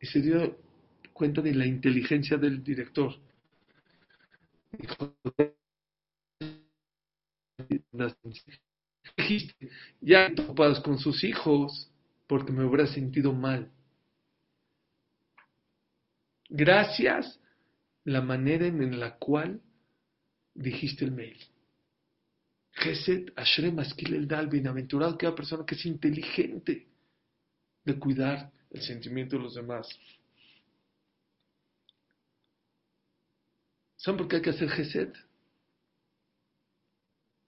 Speaker 1: Y se dio cuenta de la inteligencia del director. Dijo, ya ocupadas con sus hijos porque me hubiera sentido mal. Gracias la manera en la cual dijiste el mail. Geset Ashrem Maskil el Dal, bienaventurado aquella persona que es inteligente de cuidar el sentimiento de los demás. ¿Saben por qué hay que hacer Geset?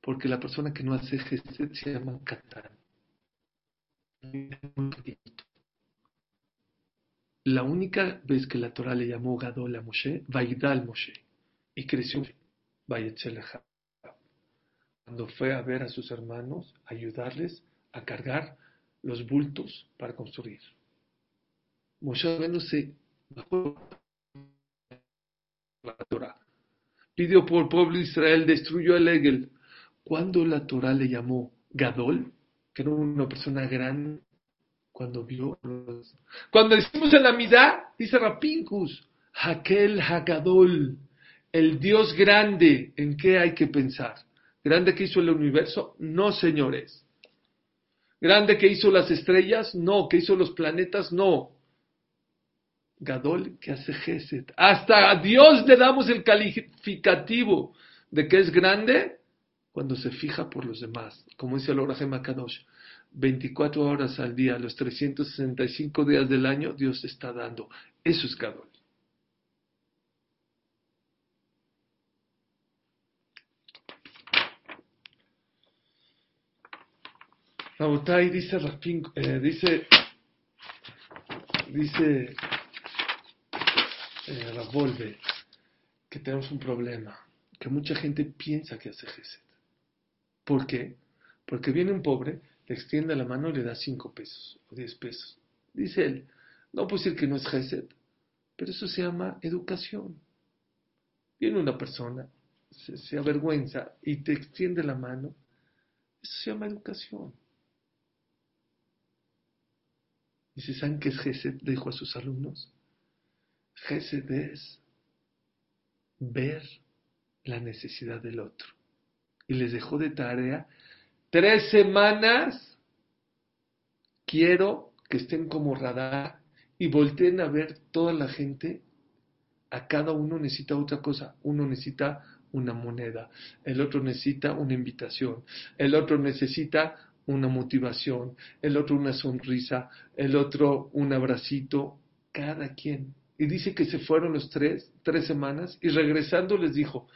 Speaker 1: Porque la persona que no hace Geset se llama Katán. La única vez que la Torah le llamó Gadol a Moshe, Vaidal Moshe, y creció cuando fue a ver a sus hermanos, ayudarles a cargar los bultos para construir. Moshe no se bajó la Torah. Pidió por el pueblo de Israel, destruyó el Egel. Cuando la Torah le llamó Gadol, que era una persona grande, cuando vio Cuando decimos en la mitad, dice Rapincus, Hakel Hagadol, el Dios grande, ¿en qué hay que pensar? ¿Grande que hizo el universo? No, señores. ¿Grande que hizo las estrellas? No. ¿Que hizo los planetas? No. Gadol que hace Geset. Hasta a Dios le damos el calificativo de que es grande cuando se fija por los demás. Como dice el Orajem Kadosh. 24 horas al día, los 365 días del año, Dios está dando. Eso es Gadol. Rabotai dice eh, dice, dice eh, que tenemos un problema, que mucha gente piensa que hace Geset. ¿Por qué? Porque viene un pobre extiende la mano y le da cinco pesos o diez pesos. Dice él, no puedo decir que no es Gesed, pero eso se llama educación. Viene una persona, se, avergüenza y te extiende la mano, eso se llama educación. Dice, ¿saben qué es Gesed? Dijo a sus alumnos. Gesed es ver la necesidad del otro. Y les dejó de tarea tres semanas quiero que estén como radar y volteen a ver toda la gente. A cada uno necesita otra cosa. Uno necesita una moneda, el otro necesita una invitación, el otro necesita una motivación, el otro una sonrisa, el otro un abracito, cada quien. Y dice que se fueron los tres, tres semanas, y regresando les dijo,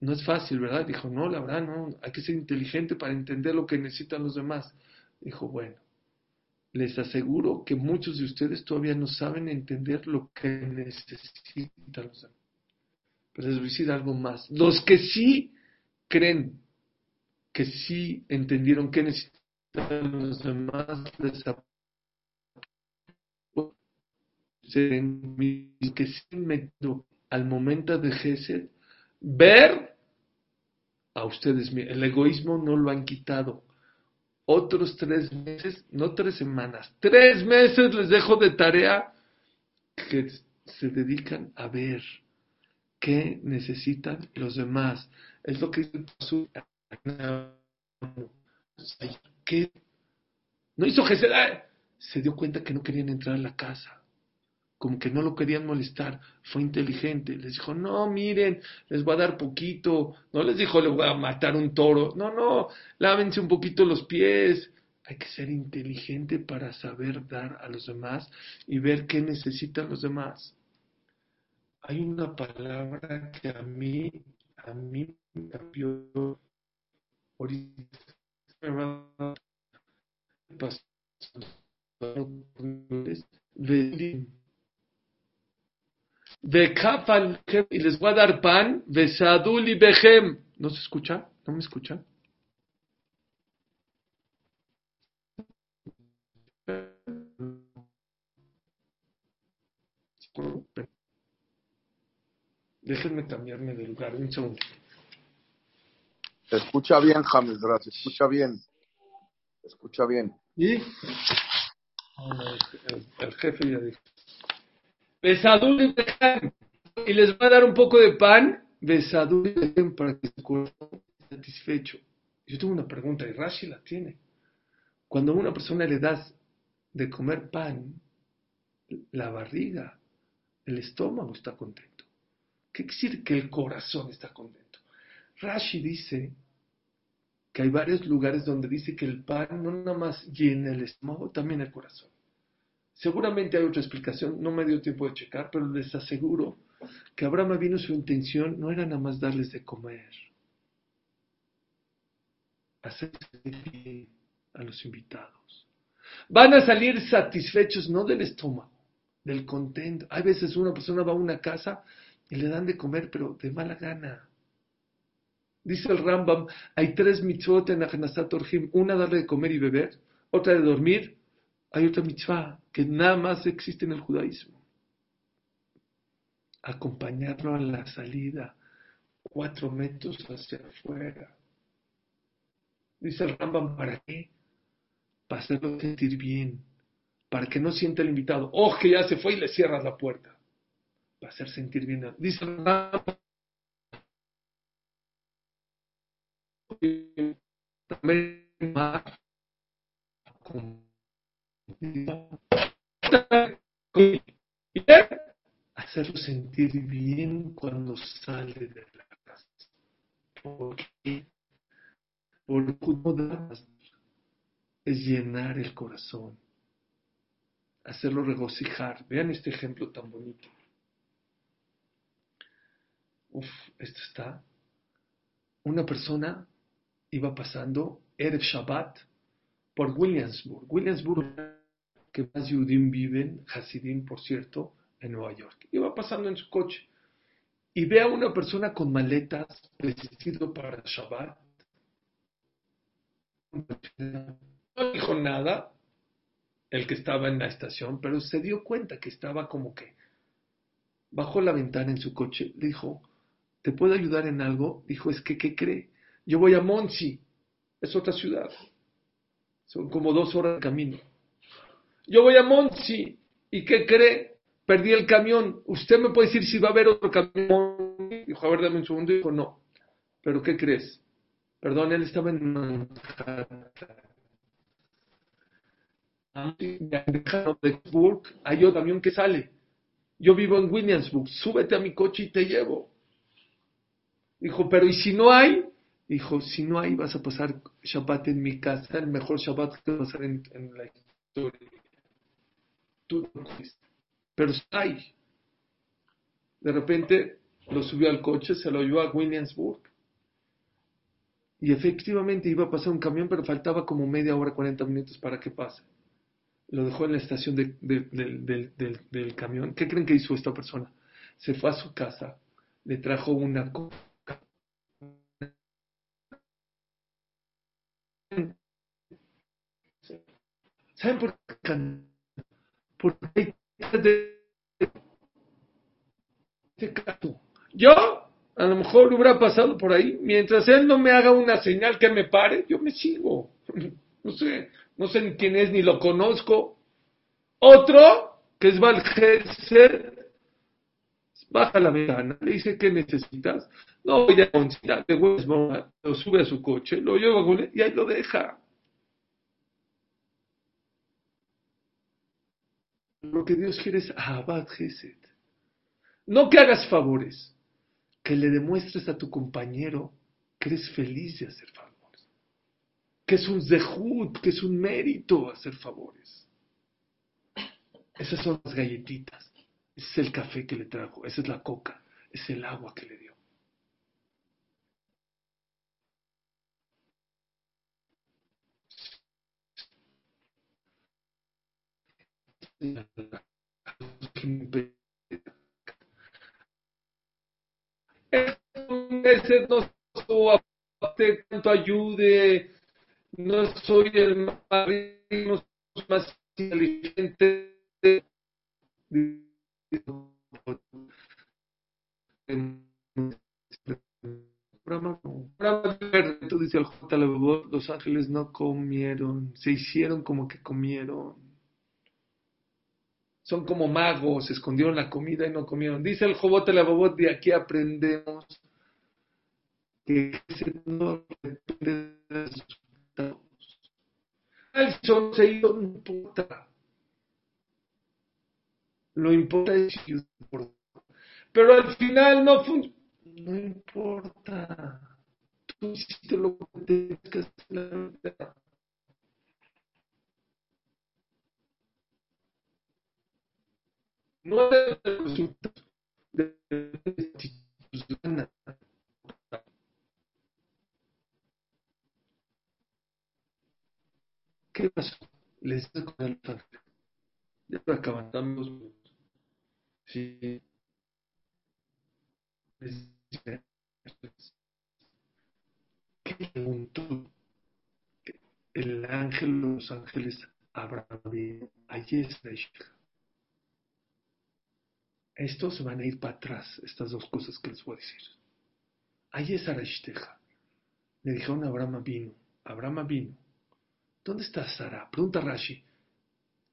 Speaker 1: No es fácil, ¿verdad? Dijo, no, la verdad, no, hay que ser inteligente para entender lo que necesitan los demás. Dijo, bueno, les aseguro que muchos de ustedes todavía no saben entender lo que necesitan los demás. Pero les voy a decir algo más. Los que sí creen que sí entendieron qué necesitan los demás, les que sí metido al momento de Gesed, ver a ustedes, el egoísmo no lo han quitado. Otros tres meses, no tres semanas, tres meses les dejo de tarea que se dedican a ver qué necesitan los demás. Es lo que ¿Qué? No hizo Gesed, se dio cuenta que no querían entrar a la casa como que no lo querían molestar, fue inteligente, les dijo, no, miren, les voy a dar poquito, no les dijo, le voy a matar un toro, no, no, lávense un poquito los pies, hay que ser inteligente para saber dar a los demás y ver qué necesitan los demás. Hay una palabra que a mí, a mí me cambió ahorita de Kafal y les voy a dar pan, Besadul y Behem. ¿No se escucha? ¿No me escucha? Déjenme cambiarme de lugar, un segundo.
Speaker 2: Se escucha bien, James, se escucha bien. Se escucha bien.
Speaker 1: ¿Y? el jefe ya dijo y les va a dar un poco de pan, besadul para que se satisfecho. Yo tengo una pregunta y Rashi la tiene. Cuando a una persona le das de comer pan, la barriga, el estómago está contento. ¿Qué quiere decir que el corazón está contento? Rashi dice que hay varios lugares donde dice que el pan no nada más llena el estómago, también el corazón. Seguramente hay otra explicación, no me dio tiempo de checar, pero les aseguro que Abraham vino su intención no era nada más darles de comer, hacerse bien a los invitados. Van a salir satisfechos no del estómago, del contento. Hay veces una persona va a una casa y le dan de comer, pero de mala gana. Dice el Rambam, hay tres mitzvot en Achnasat Orhim, una darle de comer y beber, otra de dormir hay otra mitzvah que nada más existe en el judaísmo. Acompañarlo a la salida, cuatro metros hacia afuera. Dice el ¿para qué? Para hacerlo sentir bien, para que no sienta el invitado, oh, que ya se fue y le cierras la puerta. Para hacer sentir bien. Dice el también hacerlo sentir bien cuando sale de la casa. Porque por es llenar el corazón, hacerlo regocijar. Vean este ejemplo tan bonito. Uf, esto está. Una persona iba pasando, Erev Shabbat, por Williamsburg. Williamsburg, que más Yudim viven, Hasidim, por cierto, en Nueva York. Iba pasando en su coche y ve a una persona con maletas vestido para Shabbat. No dijo nada el que estaba en la estación, pero se dio cuenta que estaba como que bajó la ventana en su coche. Dijo, ¿te puedo ayudar en algo? Dijo, es que, ¿qué cree? Yo voy a Monsi, es otra ciudad. Son como dos horas de camino. Yo voy a Monsi. ¿Y qué cree? Perdí el camión. ¿Usted me puede decir si va a haber otro camión? Dijo, a ver, dame un segundo. Dijo, no. ¿Pero qué crees? Perdón, él estaba en Manhattan. Hay otro camión que sale. Yo vivo en Williamsburg. Súbete a mi coche y te llevo. Dijo, pero ¿y si no hay? Dijo, si no hay, vas a pasar Shabbat en mi casa, el mejor Shabbat que va a pasar en, la historia. Tú no Pero hay. De repente lo subió al coche, se lo llevó a Williamsburg Y efectivamente iba a pasar un camión, pero faltaba como media hora, 40 minutos para que pase. Lo dejó en la estación de- de- del- del- del- del camión. ¿Qué creen que hizo esta persona? Se fue a su casa, le trajo una coca. ¿Saben por qué? Porque este caso. Yo, a lo mejor hubiera pasado por ahí. Mientras él no me haga una señal que me pare, yo me sigo. (laughs) No sé, no sé ni quién es, ni lo conozco. Otro, que es Valgeser, baja la ventana, le dice, ¿qué necesitas? No, ya, lo sube a su coche, lo lleva con él y ahí lo deja. Lo que Dios quiere es Abad Gesed. No que hagas favores, que le demuestres a tu compañero que eres feliz de hacer favores. Que es un zehut, que es un mérito hacer favores. Esas son las galletitas. Ese es el café que le trajo. Esa es la coca. Es el agua que le dio. Ese no ayude, no soy el más, más inteligente. Tú dice el J. los ángeles no comieron, se hicieron como que comieron. Son como magos, escondieron la comida y no comieron. Dice el Jobot la Bobot, de aquí aprendemos que no depende de resultados. El sol se hizo, no importa. Lo importa es si Pero al final no funciona. No importa. Tú hiciste lo que tenías que hacer. No es el resultado de ¿Qué pasó? Les con el padre. Ya acaban los Sí. ¿Qué preguntó el ángel los ángeles Abraham? Allí es la hija. Estos van a ir para atrás, estas dos cosas que les voy a decir. Ahí es Arashteja. Le dijeron a Abraham vino. Abraham vino. ¿Dónde está Sara? Pregunta Rashi.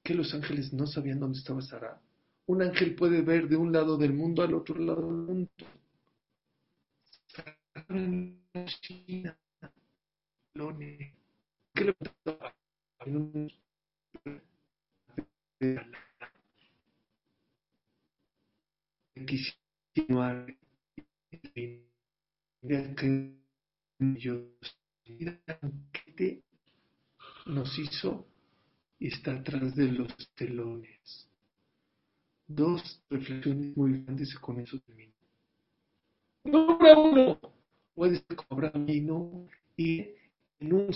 Speaker 1: ¿Que los ángeles no sabían dónde estaba Sara? Un ángel puede ver de un lado del mundo al otro lado del mundo. ¿Qué le Quisiera que nos hizo y está atrás de los telones. Dos reflexiones muy grandes con eso termino. Número uno, puede ser como Abraham vino y en un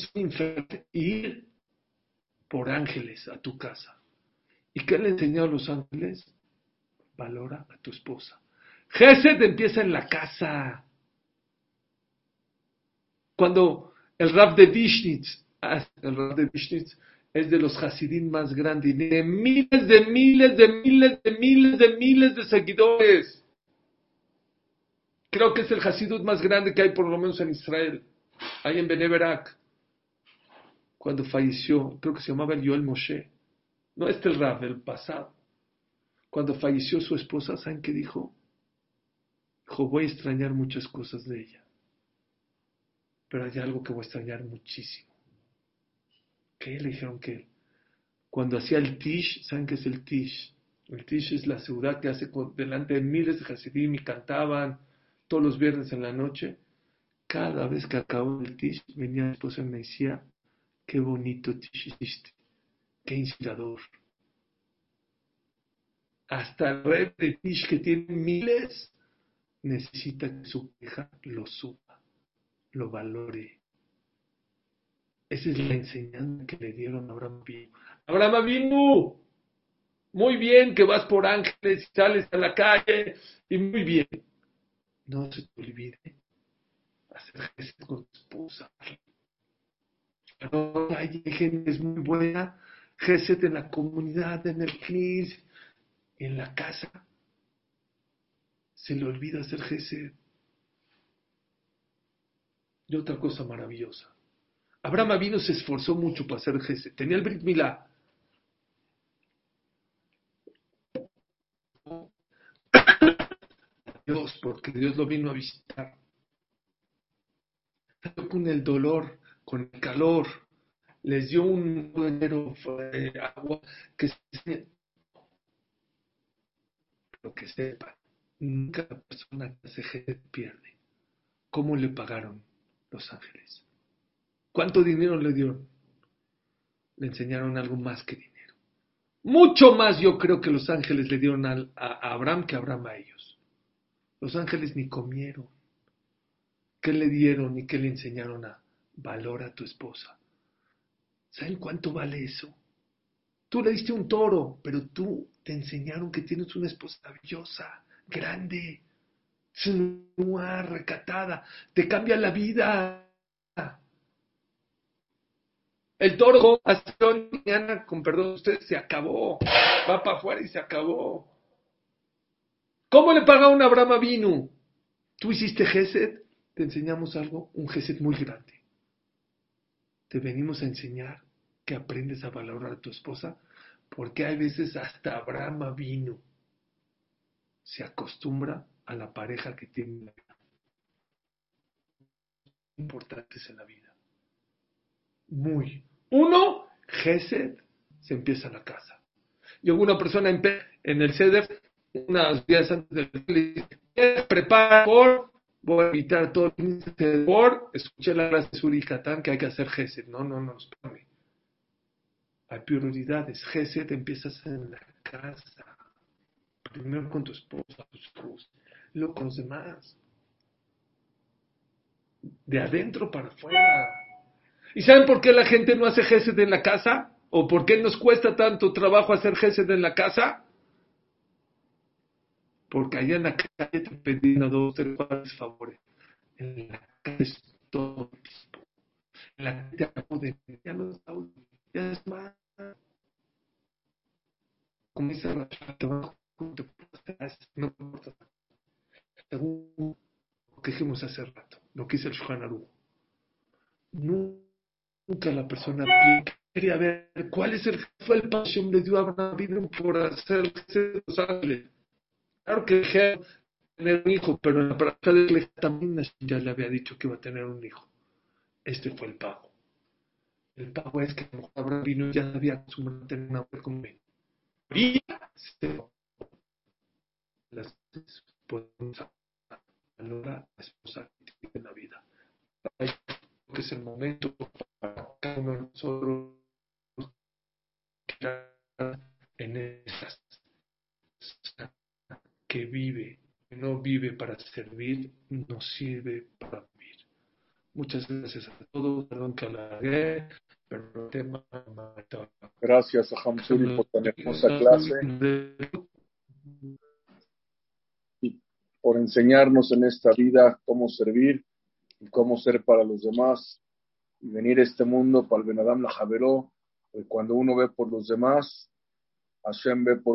Speaker 1: ir por ángeles a tu casa. ¿Y qué le enseñó a los ángeles? Valora a tu esposa. Gesed empieza en la casa. Cuando el rap de Vishnitz, el rap de Vishnitz es de los Hasidim más grandes, de miles de miles de miles de miles de miles de seguidores. Creo que es el Hasidut más grande que hay por lo menos en Israel, ahí en Beneberak. Cuando falleció, creo que se llamaba el Yoel Moshe, no este el Rab, el pasado. Cuando falleció su esposa, ¿saben qué dijo? Dijo, voy a extrañar muchas cosas de ella, pero hay algo que voy a extrañar muchísimo. ¿Qué le dijeron que cuando hacía el Tish, ¿saben qué es el Tish? El Tish es la ciudad que hace delante de miles de Hasidim y cantaban todos los viernes en la noche. Cada vez que acabó el Tish, venía mi esposa y me decía, qué bonito Tish hiciste, qué inspirador. Hasta el rey de Tish, que tiene miles, necesita que su hija lo suba, lo valore, Esa es la enseñanza que le dieron a Abraham Avinu. Abraham Avinu, muy bien que vas por ángeles y sales a la calle, y muy bien. No se te olvide hacer gestos con tu esposa. Pero hay gente muy buena, Geset en la comunidad, en el en la casa. Se le olvida hacer Geset. Y otra cosa maravillosa. Abraham vino se esforzó mucho para hacer Geset. Tenía el Brit Milá. Dios, porque Dios lo vino a visitar. Con el dolor, con el calor, les dio un dinero de agua que se, lo que sepa, nunca la persona que se pierde. ¿Cómo le pagaron los ángeles? ¿Cuánto dinero le dieron? Le enseñaron algo más que dinero. Mucho más yo creo que los ángeles le dieron a, a Abraham que Abraham a ellos. Los ángeles ni comieron. ¿Qué le dieron y qué le enseñaron a valora a tu esposa? ¿Saben cuánto vale eso? Tú le diste un toro, pero tú te enseñaron que tienes una esposa maravillosa, grande, recatada, te cambia la vida. El toro con perdón de ustedes, se acabó. Va para afuera y se acabó. ¿Cómo le pagaron a Abraham vino? Tú hiciste Gesed, te enseñamos algo, un Gesed muy grande. Te venimos a enseñar que aprendes a valorar a tu esposa, porque hay veces hasta Abraham vino se acostumbra a la pareja que tiene. Importantes en la vida. Muy. Uno, Gesed, se empieza la casa. Y una persona en, el CEDEF, unos días antes del le prepara por, voy a invitar todo el por, escuché la clase de Suricatán que hay que hacer Gesed. No, no, no, espérame. Hay prioridades. Gesed empiezas en la casa. Primero con tu esposa, tus hijos, luego con los demás. De adentro para afuera. ¿Y saben por qué la gente no hace Gesed en la casa? ¿O por qué nos cuesta tanto trabajo hacer Gesed en la casa? Porque allá en la calle te pedían a dos, tres, cuatro favores. En la calle es todo tiempo. En la calle te de ya no está es más. Como dice trabajo, no importa. Según lo que dijimos hace rato, lo que dice el Shuhanaru. Nunca la persona quería ver cuál es el, fue el pasión de Dios a Abraham por hacer los ángeles. Claro que dejé tener un hijo, pero en la práctica también ya le había dicho que iba a tener un hijo. Este fue el pago. El pago es que Abraham vino ya había acostumbrado a tener una mujer como él. Y las podemos valorar a la esposa que tiene en la vida. Que es el momento para cada uno de nosotros en esas que vive, que no vive para servir, no sirve para vivir. Muchas gracias a todos, perdón que alargué, pero el tema...
Speaker 2: Gracias a Hamsuri por tan hermosa clase. Y por enseñarnos en esta vida cómo servir y cómo ser para los demás y venir a este mundo para el Benadam la Javeró, cuando uno ve por los demás, Hashem ve por